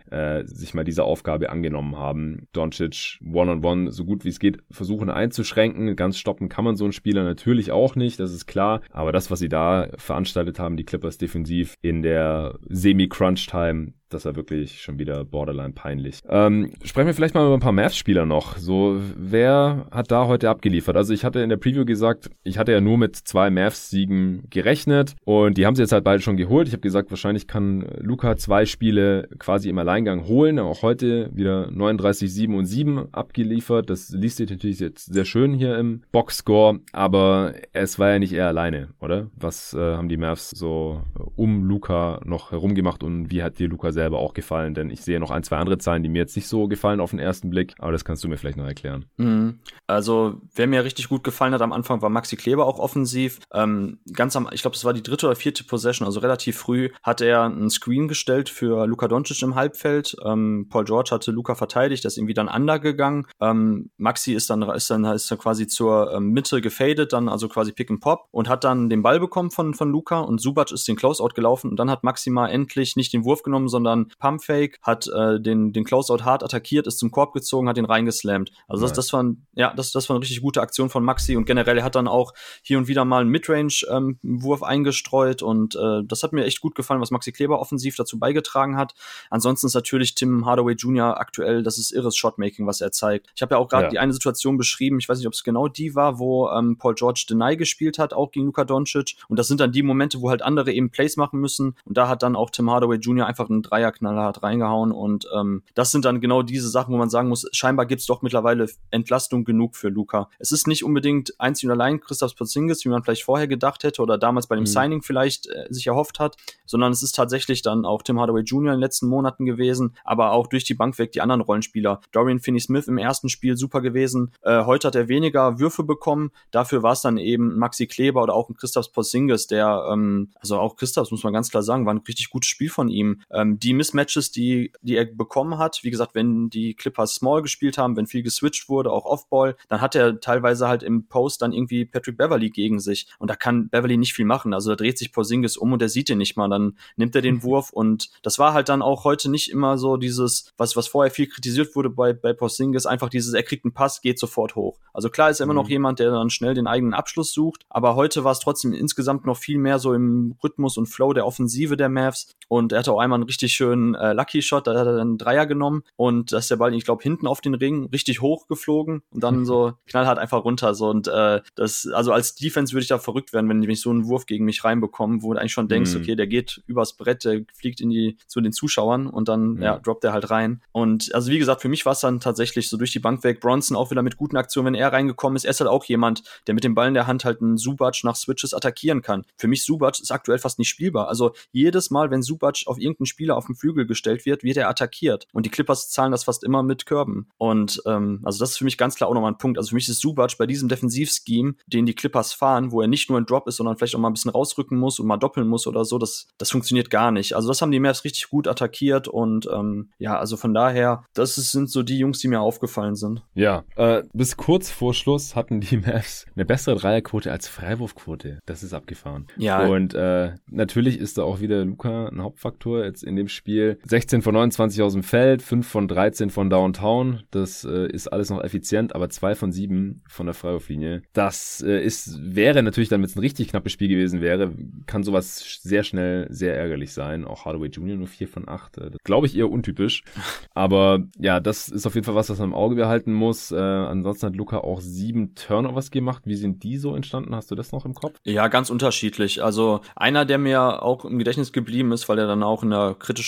äh, sich mal dieser Aufgabe angenommen haben. Doncic one-on-one -on -one, so gut wie es geht versuchen einzuschränken. Ganz stoppen kann man so einen Spieler natürlich auch nicht, das ist klar. Aber das, was sie da veranstaltet haben, die Clippers defensiv in der Semi-Crunch-Time, das war wirklich schon wieder borderline peinlich. Ähm, sprechen wir vielleicht mal über ein paar Mavs-Spieler noch. So, wer hat da heute abgeliefert? Also ich hatte in der Preview gesagt, ich hatte ja nur mit zwei Mavs-Siegen gerechnet und die haben sie jetzt halt beide schon geholt. Ich habe gesagt, wahrscheinlich kann Luca zwei Spiele quasi im Alleingang holen. Auch heute wieder 39, 7 und 7 abgeliefert. Das liest sich natürlich jetzt sehr schön hier im Boxscore, aber es war ja nicht er alleine, oder? Was äh, haben die Mavs so um Luca noch herumgemacht und wie hat dir Luca selber auch gefallen, denn ich sehe noch ein, zwei andere Zahlen, die mir jetzt nicht so gefallen auf den ersten Blick, aber das kannst du mir vielleicht noch erklären. Mhm. Also, wer mir richtig gut gefallen hat am Anfang, war Maxi Kleber auch offensiv. Ähm, ganz am, ich glaube, das war die dritte oder vierte Possession, also relativ früh, hat er einen Screen gestellt für Luka Doncic im Halbfeld. Ähm, Paul George hatte Luka verteidigt, das ist irgendwie dann undergegangen. Ähm, Maxi ist dann, ist dann, ist dann quasi zur ähm, Mitte gefadet, dann also quasi Pick and Pop und hat dann den Ball bekommen von, von Luka und Subac ist den Closeout gelaufen und dann hat Maxi mal endlich nicht den Wurf genommen, sondern sondern Pumpfake, hat äh, den, den Closeout hart attackiert, ist zum Korb gezogen, hat den reingeslammt. Also das, das war ein, ja, das, das war eine richtig gute Aktion von Maxi und generell er hat dann auch hier und wieder mal einen Midrange-Wurf ähm, eingestreut und äh, das hat mir echt gut gefallen, was Maxi Kleber offensiv dazu beigetragen hat. Ansonsten ist natürlich Tim Hardaway Jr. aktuell, das ist irres Shotmaking, was er zeigt. Ich habe ja auch gerade ja. die eine Situation beschrieben, ich weiß nicht, ob es genau die war, wo ähm, Paul George Deny gespielt hat, auch gegen Luka Doncic. Und das sind dann die Momente, wo halt andere eben Plays machen müssen. Und da hat dann auch Tim Hardaway Jr. einfach einen Dreier knallhart reingehauen. Und ähm, das sind dann genau diese Sachen, wo man sagen muss, scheinbar gibt es doch mittlerweile Entlastung genug für Luca. Es ist nicht unbedingt einzig und allein Christoph Porzingis, wie man vielleicht vorher gedacht hätte oder damals bei dem mhm. Signing vielleicht äh, sich erhofft hat, sondern es ist tatsächlich dann auch Tim Hardaway Jr. in den letzten Monaten gewesen, aber auch durch die Bank weg die anderen Rollenspieler. Dorian Finney-Smith im ersten Spiel super gewesen. Äh, heute hat er weniger Würfe bekommen. Dafür war es dann eben Maxi Kleber oder auch ein Christoph Porzingis, der, ähm, also auch Christoph muss man ganz klar sagen, war ein richtig gutes Spiel von ihm. Ähm, die die Mismatches, die, die er bekommen hat, wie gesagt, wenn die Clippers Small gespielt haben, wenn viel geswitcht wurde, auch Offball, dann hat er teilweise halt im Post dann irgendwie Patrick Beverly gegen sich. Und da kann Beverly nicht viel machen. Also da dreht sich Porzingis um und er sieht ihn nicht mal. Dann nimmt er den mhm. Wurf und das war halt dann auch heute nicht immer so dieses, was, was vorher viel kritisiert wurde bei, bei Porzingis, einfach dieses, er kriegt einen Pass, geht sofort hoch. Also klar ist er immer mhm. noch jemand, der dann schnell den eigenen Abschluss sucht, aber heute war es trotzdem insgesamt noch viel mehr so im Rhythmus und Flow der Offensive der Mavs und er hatte auch einmal einen richtig schönen äh, Lucky Shot, da hat er dann einen Dreier genommen und da ist der Ball, ich glaube, hinten auf den Ring richtig hoch geflogen und dann so knallhart einfach runter so und äh, das, also als Defense würde ich da verrückt werden, wenn ich so einen Wurf gegen mich reinbekomme, wo du eigentlich schon denkst, mhm. okay, der geht übers Brett, der fliegt in die zu den Zuschauern und dann mhm. ja droppt er halt rein und also wie gesagt, für mich war es dann tatsächlich so durch die Bank weg. Bronson auch wieder mit guten Aktionen, wenn er reingekommen ist, er ist halt auch jemand, der mit dem Ball in der Hand halt einen Subac nach Switches attackieren kann. Für mich Subac ist aktuell fast nicht spielbar. Also jedes Mal, wenn Subac auf irgendeinen Spieler auf dem Flügel gestellt wird, wird er attackiert und die Clippers zahlen das fast immer mit Körben und ähm, also das ist für mich ganz klar auch nochmal ein Punkt. Also für mich ist Subac bei diesem Defensivscheme, den die Clippers fahren, wo er nicht nur ein Drop ist, sondern vielleicht auch mal ein bisschen rausrücken muss und mal doppeln muss oder so, das, das funktioniert gar nicht. Also das haben die Mavs richtig gut attackiert und ähm, ja, also von daher, das sind so die Jungs, die mir aufgefallen sind. Ja, äh, bis kurz vor Schluss hatten die *laughs* Mavs eine bessere Dreierquote als Freiwurfquote. Das ist abgefahren. Ja. Und äh, natürlich ist da auch wieder Luca ein Hauptfaktor jetzt in dem Spiel. 16 von 29 aus dem Feld, 5 von 13 von Downtown. Das äh, ist alles noch effizient, aber 2 von 7 von der Freiwurflinie. Das äh, ist, wäre natürlich dann, wenn es ein richtig knappes Spiel gewesen wäre, kann sowas sehr schnell sehr ärgerlich sein. Auch Hardaway Jr. nur 4 von 8. Äh, Glaube ich eher untypisch. *laughs* Aber ja, das ist auf jeden Fall was, was man im Auge behalten muss. Äh, ansonsten hat Luca auch sieben Turnovers gemacht. Wie sind die so entstanden? Hast du das noch im Kopf? Ja, ganz unterschiedlich. Also einer, der mir auch im Gedächtnis geblieben ist, weil er dann auch in der kritischen,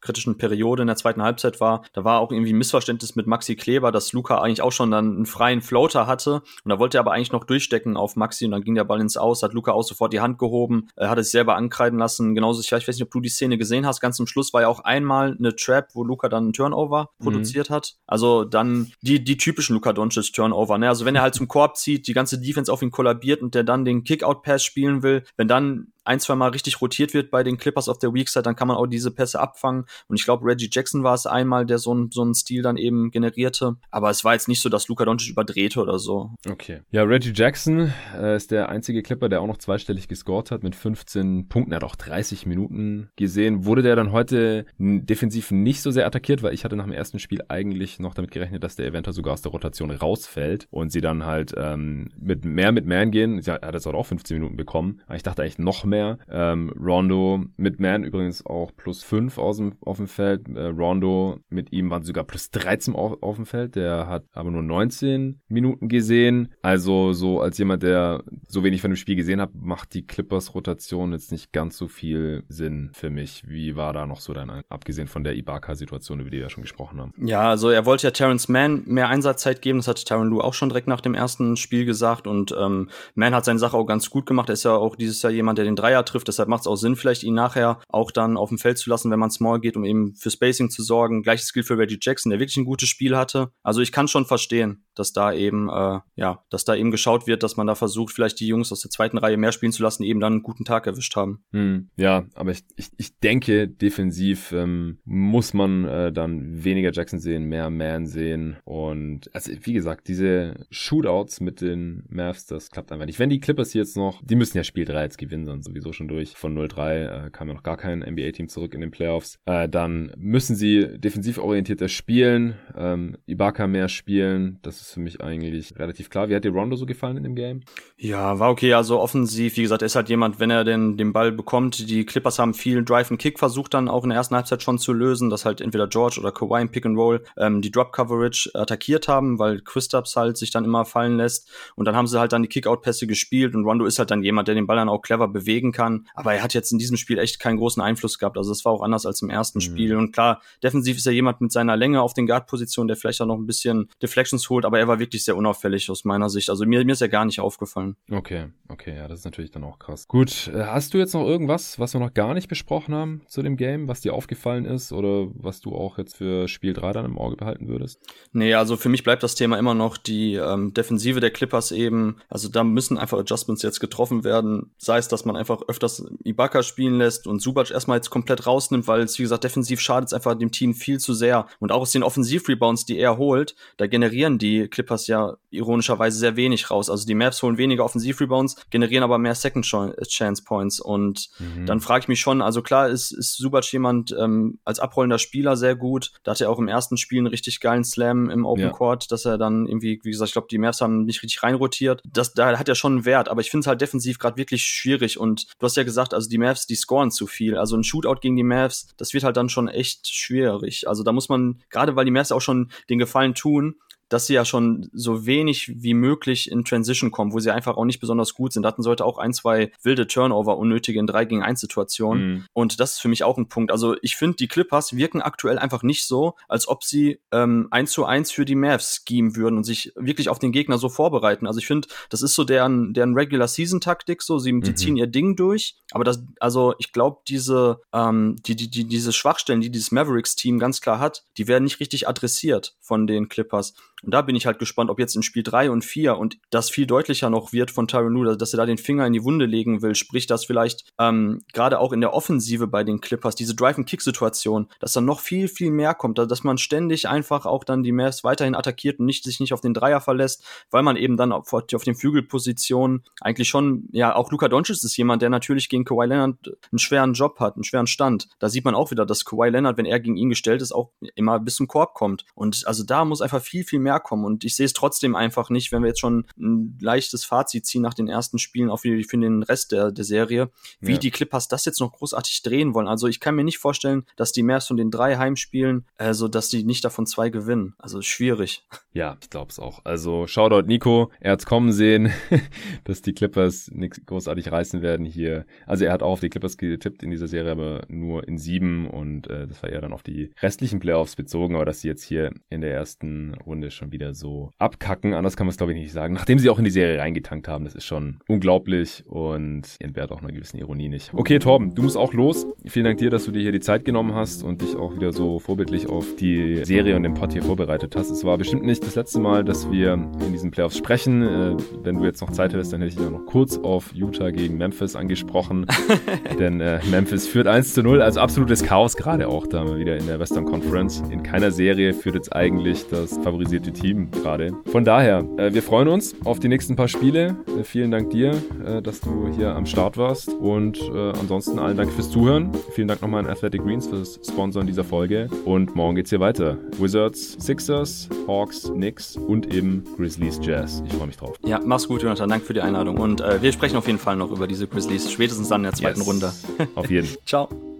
kritischen Periode in der zweiten Halbzeit war, da war auch irgendwie ein Missverständnis mit Maxi Kleber, dass Luca eigentlich auch schon dann einen freien Floater hatte und da wollte er aber eigentlich noch durchstecken auf Maxi und dann ging der Ball ins Aus, hat Luca auch sofort die Hand gehoben, er hat es selber ankreiden lassen. Genauso, ich weiß nicht, ob du die Szene gesehen hast, ganz zum Schluss war ja auch einmal eine Trap, wo Luca dann einen Turnover mhm. produziert hat. Also dann die, die typischen Luca Doncic Turnover, ne? Also wenn er halt zum Korb zieht, die ganze Defense auf ihn kollabiert und der dann den Kickout-Pass spielen will, wenn dann ein, zwei Mal richtig rotiert wird bei den Clippers auf der Weak Side, dann kann man auch diese Pässe abfangen. Und ich glaube, Reggie Jackson war es einmal, der so, so einen Stil dann eben generierte. Aber es war jetzt nicht so, dass Luca Doncic überdrehte oder so. Okay. Ja, Reggie Jackson äh, ist der einzige Clipper, der auch noch zweistellig gescored hat mit 15 Punkten. Er hat auch 30 Minuten gesehen. Wurde der dann heute defensiv nicht so sehr attackiert, weil ich hatte nach dem ersten Spiel eigentlich noch damit gerechnet, dass der eventuell sogar aus der Rotation rausfällt und sie dann halt ähm, mit mehr mit Man gehen. Er hat jetzt auch 15 Minuten bekommen. Aber ich dachte eigentlich noch mehr mehr. Ähm, Rondo mit Man übrigens auch plus 5 aus dem, auf dem Feld. Äh, Rondo mit ihm waren sogar plus 13 auf, auf dem Feld. Der hat aber nur 19 Minuten gesehen. Also so als jemand, der so wenig von dem Spiel gesehen hat, macht die Clippers-Rotation jetzt nicht ganz so viel Sinn für mich. Wie war da noch so dein, abgesehen von der Ibaka-Situation, über die wir ja schon gesprochen haben? Ja, also er wollte ja Terrence Mann mehr Einsatzzeit geben. Das hatte Tyron Lue auch schon direkt nach dem ersten Spiel gesagt. Und ähm, Mann hat seine Sache auch ganz gut gemacht. Er ist ja auch dieses Jahr jemand, der den Dreier trifft. Deshalb macht es auch Sinn, vielleicht ihn nachher auch dann auf dem Feld zu lassen, wenn man small geht, um eben für Spacing zu sorgen. Gleiches gilt für Reggie Jackson, der wirklich ein gutes Spiel hatte. Also ich kann schon verstehen, dass da eben, äh, ja, dass da eben geschaut wird, dass man da versucht, vielleicht die Jungs aus der zweiten Reihe mehr spielen zu lassen, die eben dann einen guten Tag erwischt haben. Hm, ja, aber ich, ich, ich denke, defensiv ähm, muss man äh, dann weniger Jackson sehen, mehr Man sehen. Und also wie gesagt, diese Shootouts mit den Mavs, das klappt einfach nicht. Wenn die Clippers jetzt noch, die müssen ja Spiel 3 jetzt gewinnen, sonst sowieso schon durch. Von 0-3 äh, kam ja noch gar kein NBA-Team zurück in den Playoffs. Äh, dann müssen sie defensiv orientierter spielen, ähm, Ibaka mehr spielen. Das ist für mich eigentlich relativ klar. Wie hat dir Rondo so gefallen in dem Game? Ja, war okay. Also offensiv, wie gesagt, ist halt jemand, wenn er den, den Ball bekommt. Die Clippers haben viel Drive and Kick versucht dann auch in der ersten Halbzeit schon zu lösen, dass halt entweder George oder Kawhi im Pick and Roll ähm, die Drop Coverage attackiert haben, weil Kristaps halt sich dann immer fallen lässt. Und dann haben sie halt dann die Kick-Out-Pässe gespielt und Rondo ist halt dann jemand, der den Ball dann auch clever bewegen kann. Aber er hat jetzt in diesem Spiel echt keinen großen Einfluss gehabt. Also es war auch anders als im ersten mhm. Spiel. Und klar, defensiv ist er jemand mit seiner Länge auf den Guard-Positionen, der vielleicht auch noch ein bisschen Deflections holt, aber aber er war wirklich sehr unauffällig aus meiner Sicht. Also mir, mir ist er gar nicht aufgefallen. Okay, okay, ja, das ist natürlich dann auch krass. Gut, äh, hast du jetzt noch irgendwas, was wir noch gar nicht besprochen haben zu dem Game, was dir aufgefallen ist oder was du auch jetzt für Spiel 3 dann im Auge behalten würdest? Nee, also für mich bleibt das Thema immer noch die ähm, Defensive der Clippers eben. Also da müssen einfach Adjustments jetzt getroffen werden. Sei es, dass man einfach öfters Ibaka spielen lässt und Subac erstmal jetzt komplett rausnimmt, weil es, wie gesagt, defensiv schadet es einfach dem Team viel zu sehr. Und auch aus den Offensiv-Rebounds, die er holt, da generieren die Clippers ja ironischerweise sehr wenig raus. Also die Mavs holen weniger Offensiv-Rebounds, generieren aber mehr Second Chance Points. Und mhm. dann frage ich mich schon, also klar ist, ist Subac jemand ähm, als abrollender Spieler sehr gut. Da hat er auch im ersten Spiel einen richtig geilen Slam im Open ja. Court, dass er dann irgendwie, wie gesagt, ich glaube, die Mavs haben nicht richtig reinrotiert. Das, da hat er schon einen Wert, aber ich finde es halt defensiv gerade wirklich schwierig. Und du hast ja gesagt, also die Mavs, die scoren zu viel. Also ein Shootout gegen die Mavs, das wird halt dann schon echt schwierig. Also da muss man, gerade weil die Mavs auch schon den Gefallen tun, dass sie ja schon so wenig wie möglich in Transition kommen, wo sie einfach auch nicht besonders gut sind. Da hatten sollte auch ein, zwei wilde Turnover, unnötige in 3 gegen 1 Situationen. Mhm. Und das ist für mich auch ein Punkt. Also ich finde, die Clippers wirken aktuell einfach nicht so, als ob sie ähm, 1 zu 1 für die Mavs schemen würden und sich wirklich auf den Gegner so vorbereiten. Also ich finde, das ist so deren, deren Regular Season Taktik, so sie die mhm. ziehen ihr Ding durch. Aber das, also ich glaube, diese, ähm, die, die, die, diese Schwachstellen, die dieses Mavericks-Team ganz klar hat, die werden nicht richtig adressiert von den Clippers. Und da bin ich halt gespannt, ob jetzt in Spiel 3 und 4 und das viel deutlicher noch wird von Tyron Lue, dass er da den Finger in die Wunde legen will, sprich, dass vielleicht ähm, gerade auch in der Offensive bei den Clippers diese Drive-and-Kick-Situation, dass dann noch viel, viel mehr kommt, dass man ständig einfach auch dann die Mavs weiterhin attackiert und nicht, sich nicht auf den Dreier verlässt, weil man eben dann auf, auf den Flügelpositionen eigentlich schon, ja, auch Luka Doncic ist jemand, der natürlich gegen Kawhi Leonard einen schweren Job hat, einen schweren Stand. Da sieht man auch wieder, dass Kawhi Leonard, wenn er gegen ihn gestellt ist, auch immer bis zum Korb kommt. Und also da muss einfach viel, viel mehr kommen. Und ich sehe es trotzdem einfach nicht, wenn wir jetzt schon ein leichtes Fazit ziehen nach den ersten Spielen, auch für, für den Rest der, der Serie, wie ja. die Clippers das jetzt noch großartig drehen wollen. Also ich kann mir nicht vorstellen, dass die Mavs von den drei Heimspielen, also dass die nicht davon zwei gewinnen. Also schwierig. Ja, ich glaube es auch. Also Shoutout Nico, er hat's kommen sehen, *laughs* dass die Clippers nichts großartig reißen werden hier. Also er hat auch auf die Clippers getippt in dieser Serie, aber nur in sieben und äh, das war eher dann auf die restlichen Playoffs bezogen, aber dass sie jetzt hier in der ersten Runde schon wieder so abkacken, anders kann man es glaube ich nicht sagen. Nachdem sie auch in die Serie reingetankt haben, das ist schon unglaublich und entbehrt auch einer gewissen Ironie nicht. Okay, Torben, du musst auch los. Vielen Dank dir, dass du dir hier die Zeit genommen hast und dich auch wieder so vorbildlich auf die Serie und den Pod hier vorbereitet hast. Es war bestimmt nicht das letzte Mal, dass wir in diesen Playoffs sprechen. Äh, wenn du jetzt noch Zeit hättest, dann hätte ich dich auch noch kurz auf Utah gegen Memphis angesprochen. *laughs* Denn äh, Memphis führt 1 zu 0, also absolutes Chaos gerade auch da wieder in der Western Conference. In keiner Serie führt jetzt eigentlich das favorisierte Team gerade. Von daher, äh, wir freuen uns auf die nächsten paar Spiele. Äh, vielen Dank dir, äh, dass du hier am Start warst. Und ansonsten allen Dank fürs Zuhören. Vielen Dank nochmal an Athletic Greens fürs Sponsoren dieser Folge. Und morgen geht's hier weiter. Wizards, Sixers, Hawks, Knicks und eben Grizzlies Jazz. Ich freue mich drauf. Ja, mach's gut, Jonathan. Danke für die Einladung. Und äh, wir sprechen auf jeden Fall noch über diese Grizzlies, spätestens dann in der zweiten yes. Runde. Auf jeden. *laughs* Ciao.